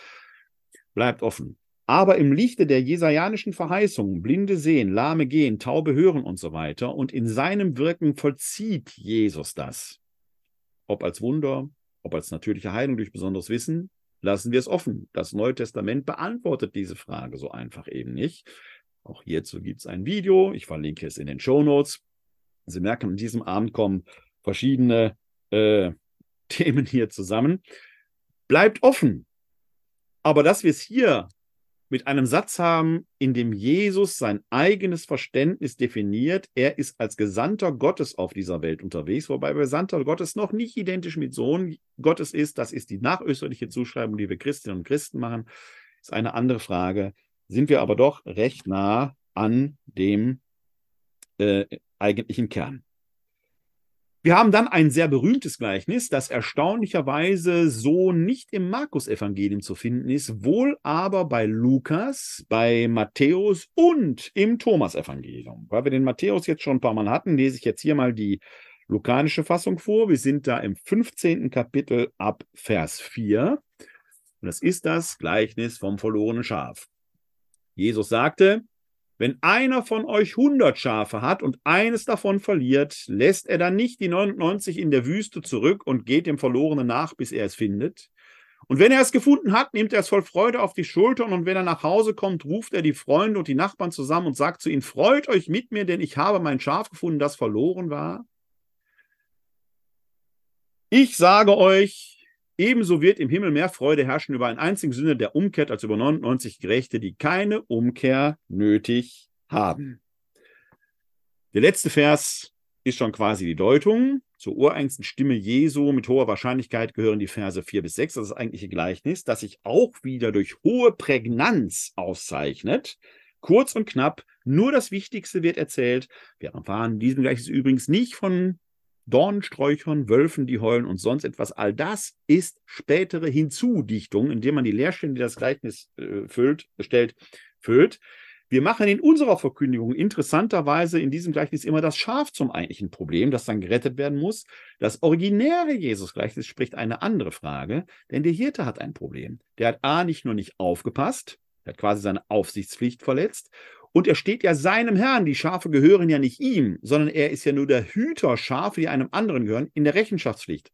bleibt offen. Aber im Lichte der jesajanischen Verheißungen, Blinde sehen, Lahme gehen, Taube hören und so weiter, und in seinem Wirken vollzieht Jesus das. Ob als Wunder, ob als natürliche Heilung durch besonderes Wissen, lassen wir es offen. Das Neue Testament beantwortet diese Frage so einfach eben nicht. Auch hierzu gibt es ein Video. Ich verlinke es in den Show Notes. Sie merken, an diesem Abend kommen verschiedene äh, *laughs* Themen hier zusammen. Bleibt offen. Aber dass wir es hier mit einem Satz haben, in dem Jesus sein eigenes Verständnis definiert. Er ist als Gesandter Gottes auf dieser Welt unterwegs, wobei Gesandter Gottes noch nicht identisch mit Sohn Gottes ist. Das ist die nachösterliche Zuschreibung, die wir Christinnen und Christen machen. Ist eine andere Frage. Sind wir aber doch recht nah an dem äh, eigentlichen Kern. Wir haben dann ein sehr berühmtes Gleichnis, das erstaunlicherweise so nicht im Markus-Evangelium zu finden ist, wohl aber bei Lukas, bei Matthäus und im Thomas-Evangelium. Weil wir den Matthäus jetzt schon ein paar Mal hatten, lese ich jetzt hier mal die lukanische Fassung vor. Wir sind da im 15. Kapitel ab Vers 4. Und das ist das Gleichnis vom verlorenen Schaf. Jesus sagte, wenn einer von euch 100 Schafe hat und eines davon verliert, lässt er dann nicht die 99 in der Wüste zurück und geht dem Verlorenen nach, bis er es findet? Und wenn er es gefunden hat, nimmt er es voll Freude auf die Schultern und wenn er nach Hause kommt, ruft er die Freunde und die Nachbarn zusammen und sagt zu ihnen, freut euch mit mir, denn ich habe mein Schaf gefunden, das verloren war. Ich sage euch, Ebenso wird im Himmel mehr Freude herrschen über einen einzigen Sünder, der umkehrt, als über 99 Gerechte, die keine Umkehr nötig haben. Der letzte Vers ist schon quasi die Deutung. Zur ureigensten Stimme Jesu mit hoher Wahrscheinlichkeit gehören die Verse 4 bis 6. Das ist das eigentliche Gleichnis, das sich auch wieder durch hohe Prägnanz auszeichnet. Kurz und knapp, nur das Wichtigste wird erzählt. Wir erfahren in diesem Gleichnis übrigens nicht von Dornensträuchern, Wölfen, die heulen und sonst etwas. All das ist spätere Hinzudichtung, indem man die Leerstellen, die das Gleichnis äh, füllt, stellt, füllt. Wir machen in unserer Verkündigung interessanterweise in diesem Gleichnis immer das Schaf zum eigentlichen Problem, das dann gerettet werden muss. Das originäre Jesus-Gleichnis spricht eine andere Frage, denn der Hirte hat ein Problem. Der hat A nicht nur nicht aufgepasst, er hat quasi seine Aufsichtspflicht verletzt und er steht ja seinem Herrn. Die Schafe gehören ja nicht ihm, sondern er ist ja nur der Hüter Schafe, die einem anderen gehören, in der Rechenschaftspflicht.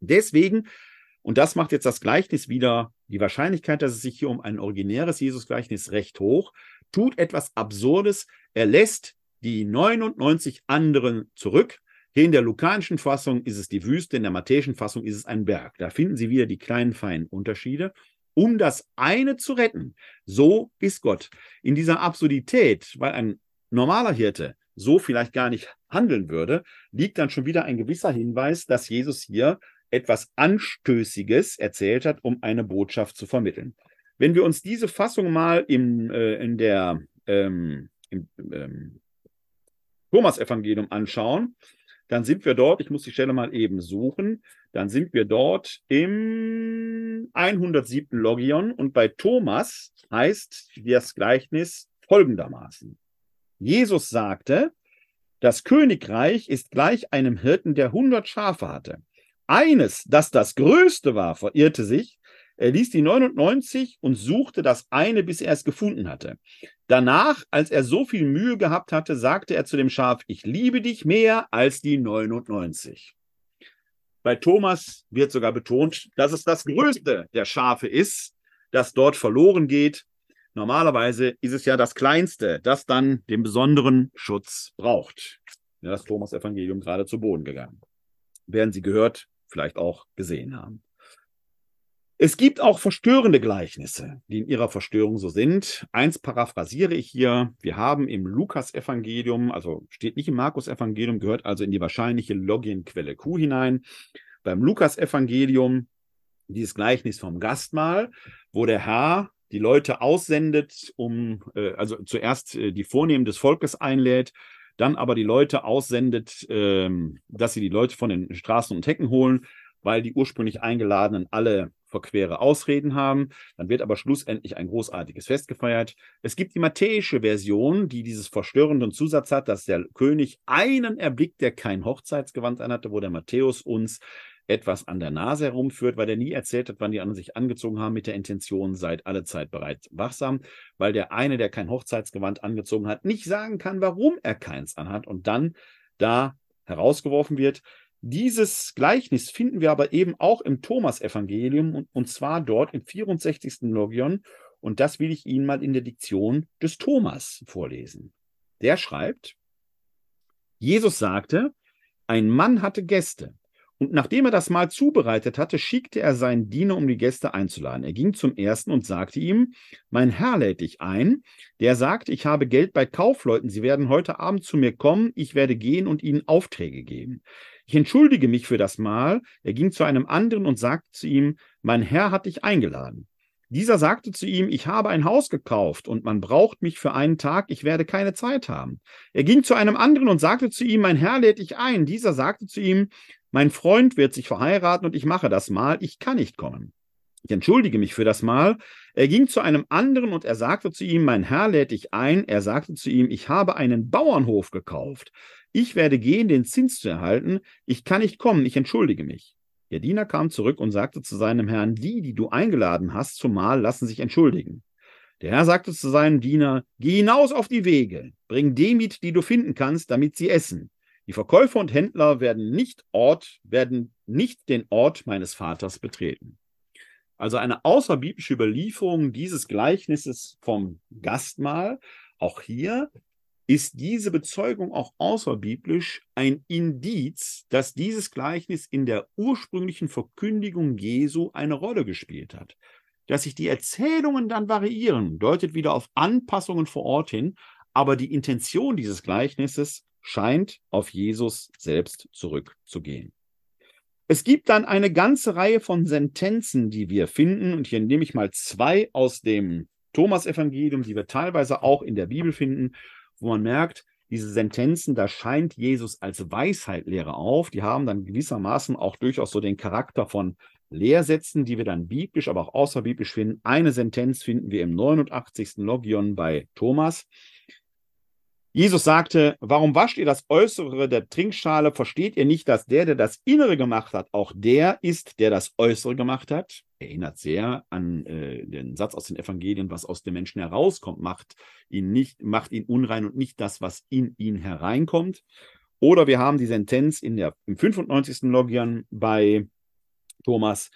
Deswegen, und das macht jetzt das Gleichnis wieder, die Wahrscheinlichkeit, dass es sich hier um ein originäres Jesus-Gleichnis recht hoch, tut etwas Absurdes. Er lässt die 99 anderen zurück. Hier in der lukanischen Fassung ist es die Wüste, in der matthäischen Fassung ist es ein Berg. Da finden Sie wieder die kleinen feinen Unterschiede um das eine zu retten. So ist Gott. In dieser Absurdität, weil ein normaler Hirte so vielleicht gar nicht handeln würde, liegt dann schon wieder ein gewisser Hinweis, dass Jesus hier etwas Anstößiges erzählt hat, um eine Botschaft zu vermitteln. Wenn wir uns diese Fassung mal im, äh, in der, ähm, im ähm, Thomas-Evangelium anschauen, dann sind wir dort, ich muss die Stelle mal eben suchen, dann sind wir dort im 107. Logion und bei Thomas heißt das Gleichnis folgendermaßen. Jesus sagte, das Königreich ist gleich einem Hirten, der 100 Schafe hatte. Eines, das das größte war, verirrte sich. Er ließ die 99 und suchte das eine, bis er es gefunden hatte. Danach, als er so viel Mühe gehabt hatte, sagte er zu dem Schaf, ich liebe dich mehr als die 99. Bei Thomas wird sogar betont, dass es das größte der Schafe ist, das dort verloren geht. Normalerweise ist es ja das kleinste, das dann den besonderen Schutz braucht. Ja, das Thomas-Evangelium gerade zu Boden gegangen. Werden Sie gehört, vielleicht auch gesehen haben. Es gibt auch verstörende Gleichnisse, die in ihrer Verstörung so sind. Eins paraphrasiere ich hier. Wir haben im Lukas-Evangelium, also steht nicht im Markus-Evangelium, gehört also in die wahrscheinliche Logienquelle Q hinein. Beim Lukas-Evangelium dieses Gleichnis vom Gastmahl, wo der Herr die Leute aussendet, um, äh, also zuerst äh, die Vornehmen des Volkes einlädt, dann aber die Leute aussendet, äh, dass sie die Leute von den Straßen und Hecken holen, weil die ursprünglich Eingeladenen alle verquere Ausreden haben. Dann wird aber schlussendlich ein großartiges Fest gefeiert. Es gibt die matthäische Version, die dieses verstörenden Zusatz hat, dass der König einen erblickt, der kein Hochzeitsgewand anhatte, wo der Matthäus uns etwas an der Nase herumführt, weil er nie erzählt hat, wann die anderen sich angezogen haben mit der Intention, seid alle Zeit bereit wachsam, weil der eine, der kein Hochzeitsgewand angezogen hat, nicht sagen kann, warum er keins anhat und dann da herausgeworfen wird. Dieses Gleichnis finden wir aber eben auch im Thomas-Evangelium und, und zwar dort im 64. Logion. Und das will ich Ihnen mal in der Diktion des Thomas vorlesen. Der schreibt, Jesus sagte, ein Mann hatte Gäste. Und nachdem er das Mahl zubereitet hatte, schickte er seinen Diener, um die Gäste einzuladen. Er ging zum ersten und sagte ihm, mein Herr lädt dich ein. Der sagte, ich habe Geld bei Kaufleuten, sie werden heute Abend zu mir kommen, ich werde gehen und ihnen Aufträge geben. Ich entschuldige mich für das Mahl. Er ging zu einem anderen und sagte zu ihm, mein Herr hat dich eingeladen. Dieser sagte zu ihm, ich habe ein Haus gekauft und man braucht mich für einen Tag, ich werde keine Zeit haben. Er ging zu einem anderen und sagte zu ihm, mein Herr lädt dich ein. Dieser sagte zu ihm, mein Freund wird sich verheiraten und ich mache das Mahl, ich kann nicht kommen. Ich entschuldige mich für das Mahl. Er ging zu einem anderen und er sagte zu ihm, mein Herr lädt dich ein. Er sagte zu ihm, ich habe einen Bauernhof gekauft. Ich werde gehen, den Zins zu erhalten. Ich kann nicht kommen, ich entschuldige mich. Der Diener kam zurück und sagte zu seinem Herrn, die, die du eingeladen hast zum Mahl, lassen sich entschuldigen. Der Herr sagte zu seinem Diener, geh hinaus auf die Wege, bring dem mit, die du finden kannst, damit sie essen. Die Verkäufer und Händler werden nicht Ort, werden nicht den Ort meines Vaters betreten. Also eine außerbiblische Überlieferung dieses Gleichnisses vom Gastmahl. Auch hier ist diese Bezeugung auch außerbiblisch ein Indiz, dass dieses Gleichnis in der ursprünglichen Verkündigung Jesu eine Rolle gespielt hat. Dass sich die Erzählungen dann variieren, deutet wieder auf Anpassungen vor Ort hin, aber die Intention dieses Gleichnisses scheint auf Jesus selbst zurückzugehen. Es gibt dann eine ganze Reihe von Sentenzen, die wir finden, und hier nehme ich mal zwei aus dem Thomas-Evangelium, die wir teilweise auch in der Bibel finden, wo man merkt, diese Sentenzen, da scheint Jesus als Weisheitlehre auf. Die haben dann gewissermaßen auch durchaus so den Charakter von Lehrsätzen, die wir dann biblisch, aber auch außerbiblisch finden. Eine Sentenz finden wir im 89. Logion bei Thomas. Jesus sagte, warum wascht ihr das Äußere der Trinkschale? Versteht ihr nicht, dass der, der das Innere gemacht hat, auch der ist, der das Äußere gemacht hat? Erinnert sehr an äh, den Satz aus den Evangelien, was aus dem Menschen herauskommt, macht ihn nicht, macht ihn unrein und nicht das, was in ihn hereinkommt. Oder wir haben die Sentenz in der, im 95. Logian bei Thomas.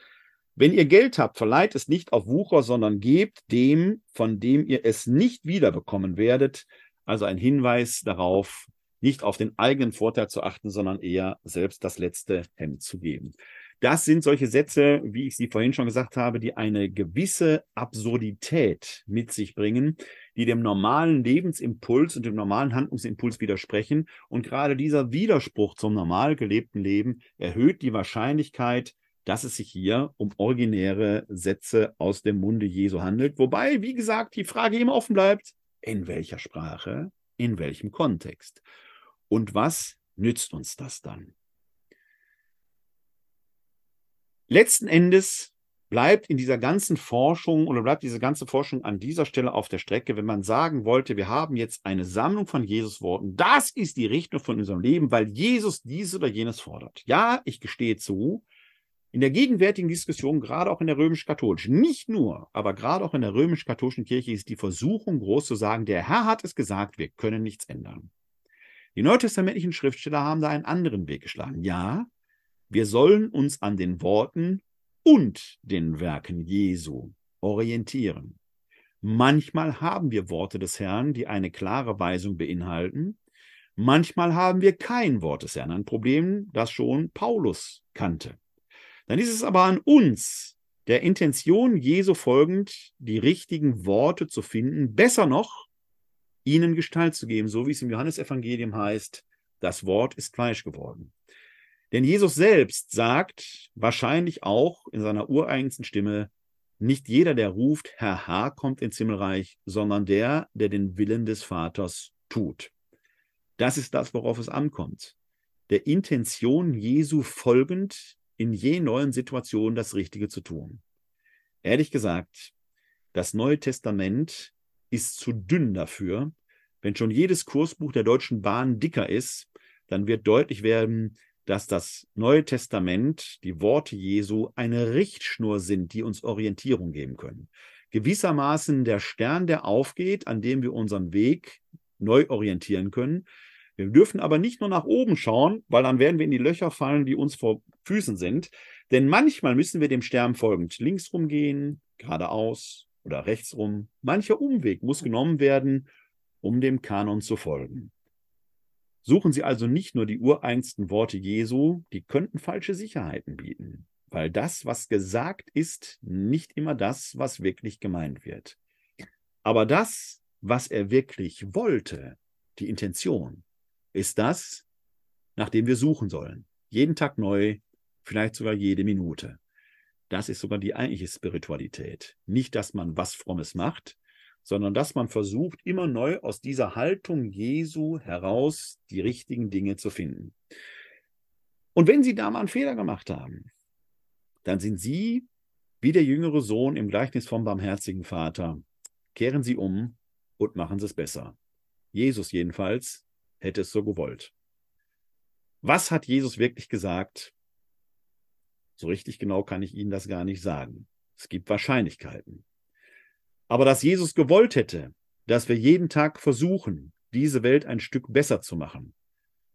Wenn ihr Geld habt, verleiht es nicht auf Wucher, sondern gebt dem, von dem ihr es nicht wiederbekommen werdet, also ein Hinweis darauf, nicht auf den eigenen Vorteil zu achten, sondern eher selbst das letzte Hemd zu geben. Das sind solche Sätze, wie ich sie vorhin schon gesagt habe, die eine gewisse Absurdität mit sich bringen, die dem normalen Lebensimpuls und dem normalen Handlungsimpuls widersprechen. Und gerade dieser Widerspruch zum normal gelebten Leben erhöht die Wahrscheinlichkeit, dass es sich hier um originäre Sätze aus dem Munde Jesu handelt. Wobei, wie gesagt, die Frage immer offen bleibt, in welcher Sprache, in welchem Kontext. Und was nützt uns das dann? Letzten Endes bleibt in dieser ganzen Forschung oder bleibt diese ganze Forschung an dieser Stelle auf der Strecke, wenn man sagen wollte, wir haben jetzt eine Sammlung von Jesus-Worten, das ist die Richtung von unserem Leben, weil Jesus dieses oder jenes fordert. Ja, ich gestehe zu, in der gegenwärtigen Diskussion, gerade auch in der römisch-katholischen, nicht nur, aber gerade auch in der römisch-katholischen Kirche ist die Versuchung groß zu sagen, der Herr hat es gesagt, wir können nichts ändern. Die neutestamentlichen Schriftsteller haben da einen anderen Weg geschlagen. Ja, wir sollen uns an den Worten und den Werken Jesu orientieren. Manchmal haben wir Worte des Herrn, die eine klare Weisung beinhalten. Manchmal haben wir kein Wort des Herrn, ein Problem, das schon Paulus kannte. Dann ist es aber an uns, der Intention Jesu folgend, die richtigen Worte zu finden, besser noch, ihnen Gestalt zu geben, so wie es im Johannesevangelium heißt, das Wort ist Fleisch geworden. Denn Jesus selbst sagt wahrscheinlich auch in seiner ureigensten Stimme, nicht jeder, der ruft, Herr, Herr, kommt ins Himmelreich, sondern der, der den Willen des Vaters tut. Das ist das, worauf es ankommt. Der Intention Jesu folgend in je neuen Situationen das Richtige zu tun. Ehrlich gesagt, das Neue Testament ist zu dünn dafür. Wenn schon jedes Kursbuch der Deutschen Bahn dicker ist, dann wird deutlich werden, dass das Neue Testament, die Worte Jesu, eine Richtschnur sind, die uns Orientierung geben können. Gewissermaßen der Stern, der aufgeht, an dem wir unseren Weg neu orientieren können, wir dürfen aber nicht nur nach oben schauen, weil dann werden wir in die Löcher fallen, die uns vor Füßen sind. Denn manchmal müssen wir dem Stern folgend links rumgehen, geradeaus oder rechts rum. Mancher Umweg muss genommen werden, um dem Kanon zu folgen. Suchen Sie also nicht nur die ureigensten Worte Jesu, die könnten falsche Sicherheiten bieten, weil das, was gesagt ist, nicht immer das, was wirklich gemeint wird. Aber das, was er wirklich wollte, die Intention, ist das, nach dem wir suchen sollen. Jeden Tag neu, vielleicht sogar jede Minute. Das ist sogar die eigentliche Spiritualität. Nicht, dass man was Frommes macht, sondern dass man versucht, immer neu aus dieser Haltung Jesu heraus die richtigen Dinge zu finden. Und wenn Sie da mal einen Fehler gemacht haben, dann sind Sie wie der jüngere Sohn im Gleichnis vom barmherzigen Vater. Kehren Sie um und machen Sie es besser. Jesus jedenfalls hätte es so gewollt. Was hat Jesus wirklich gesagt? So richtig genau kann ich Ihnen das gar nicht sagen. Es gibt Wahrscheinlichkeiten. Aber dass Jesus gewollt hätte, dass wir jeden Tag versuchen, diese Welt ein Stück besser zu machen,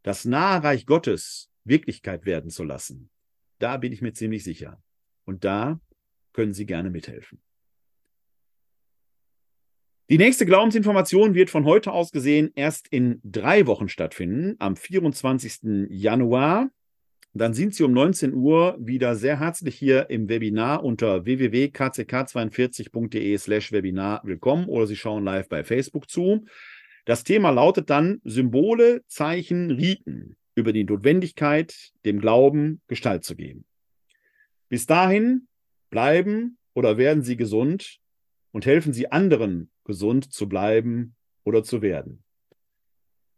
das nahe Reich Gottes Wirklichkeit werden zu lassen, da bin ich mir ziemlich sicher. Und da können Sie gerne mithelfen. Die nächste Glaubensinformation wird von heute aus gesehen erst in drei Wochen stattfinden, am 24. Januar. Dann sind Sie um 19 Uhr wieder sehr herzlich hier im Webinar unter www.kck42.de slash Webinar willkommen oder Sie schauen live bei Facebook zu. Das Thema lautet dann Symbole, Zeichen, Riten über die Notwendigkeit, dem Glauben Gestalt zu geben. Bis dahin bleiben oder werden Sie gesund und helfen Sie anderen gesund zu bleiben oder zu werden.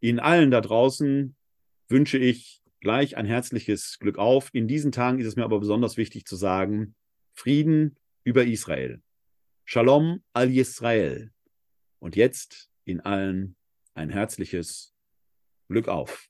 Ihnen allen da draußen wünsche ich gleich ein herzliches Glück auf. In diesen Tagen ist es mir aber besonders wichtig zu sagen, Frieden über Israel. Shalom al Yisrael. Und jetzt Ihnen allen ein herzliches Glück auf.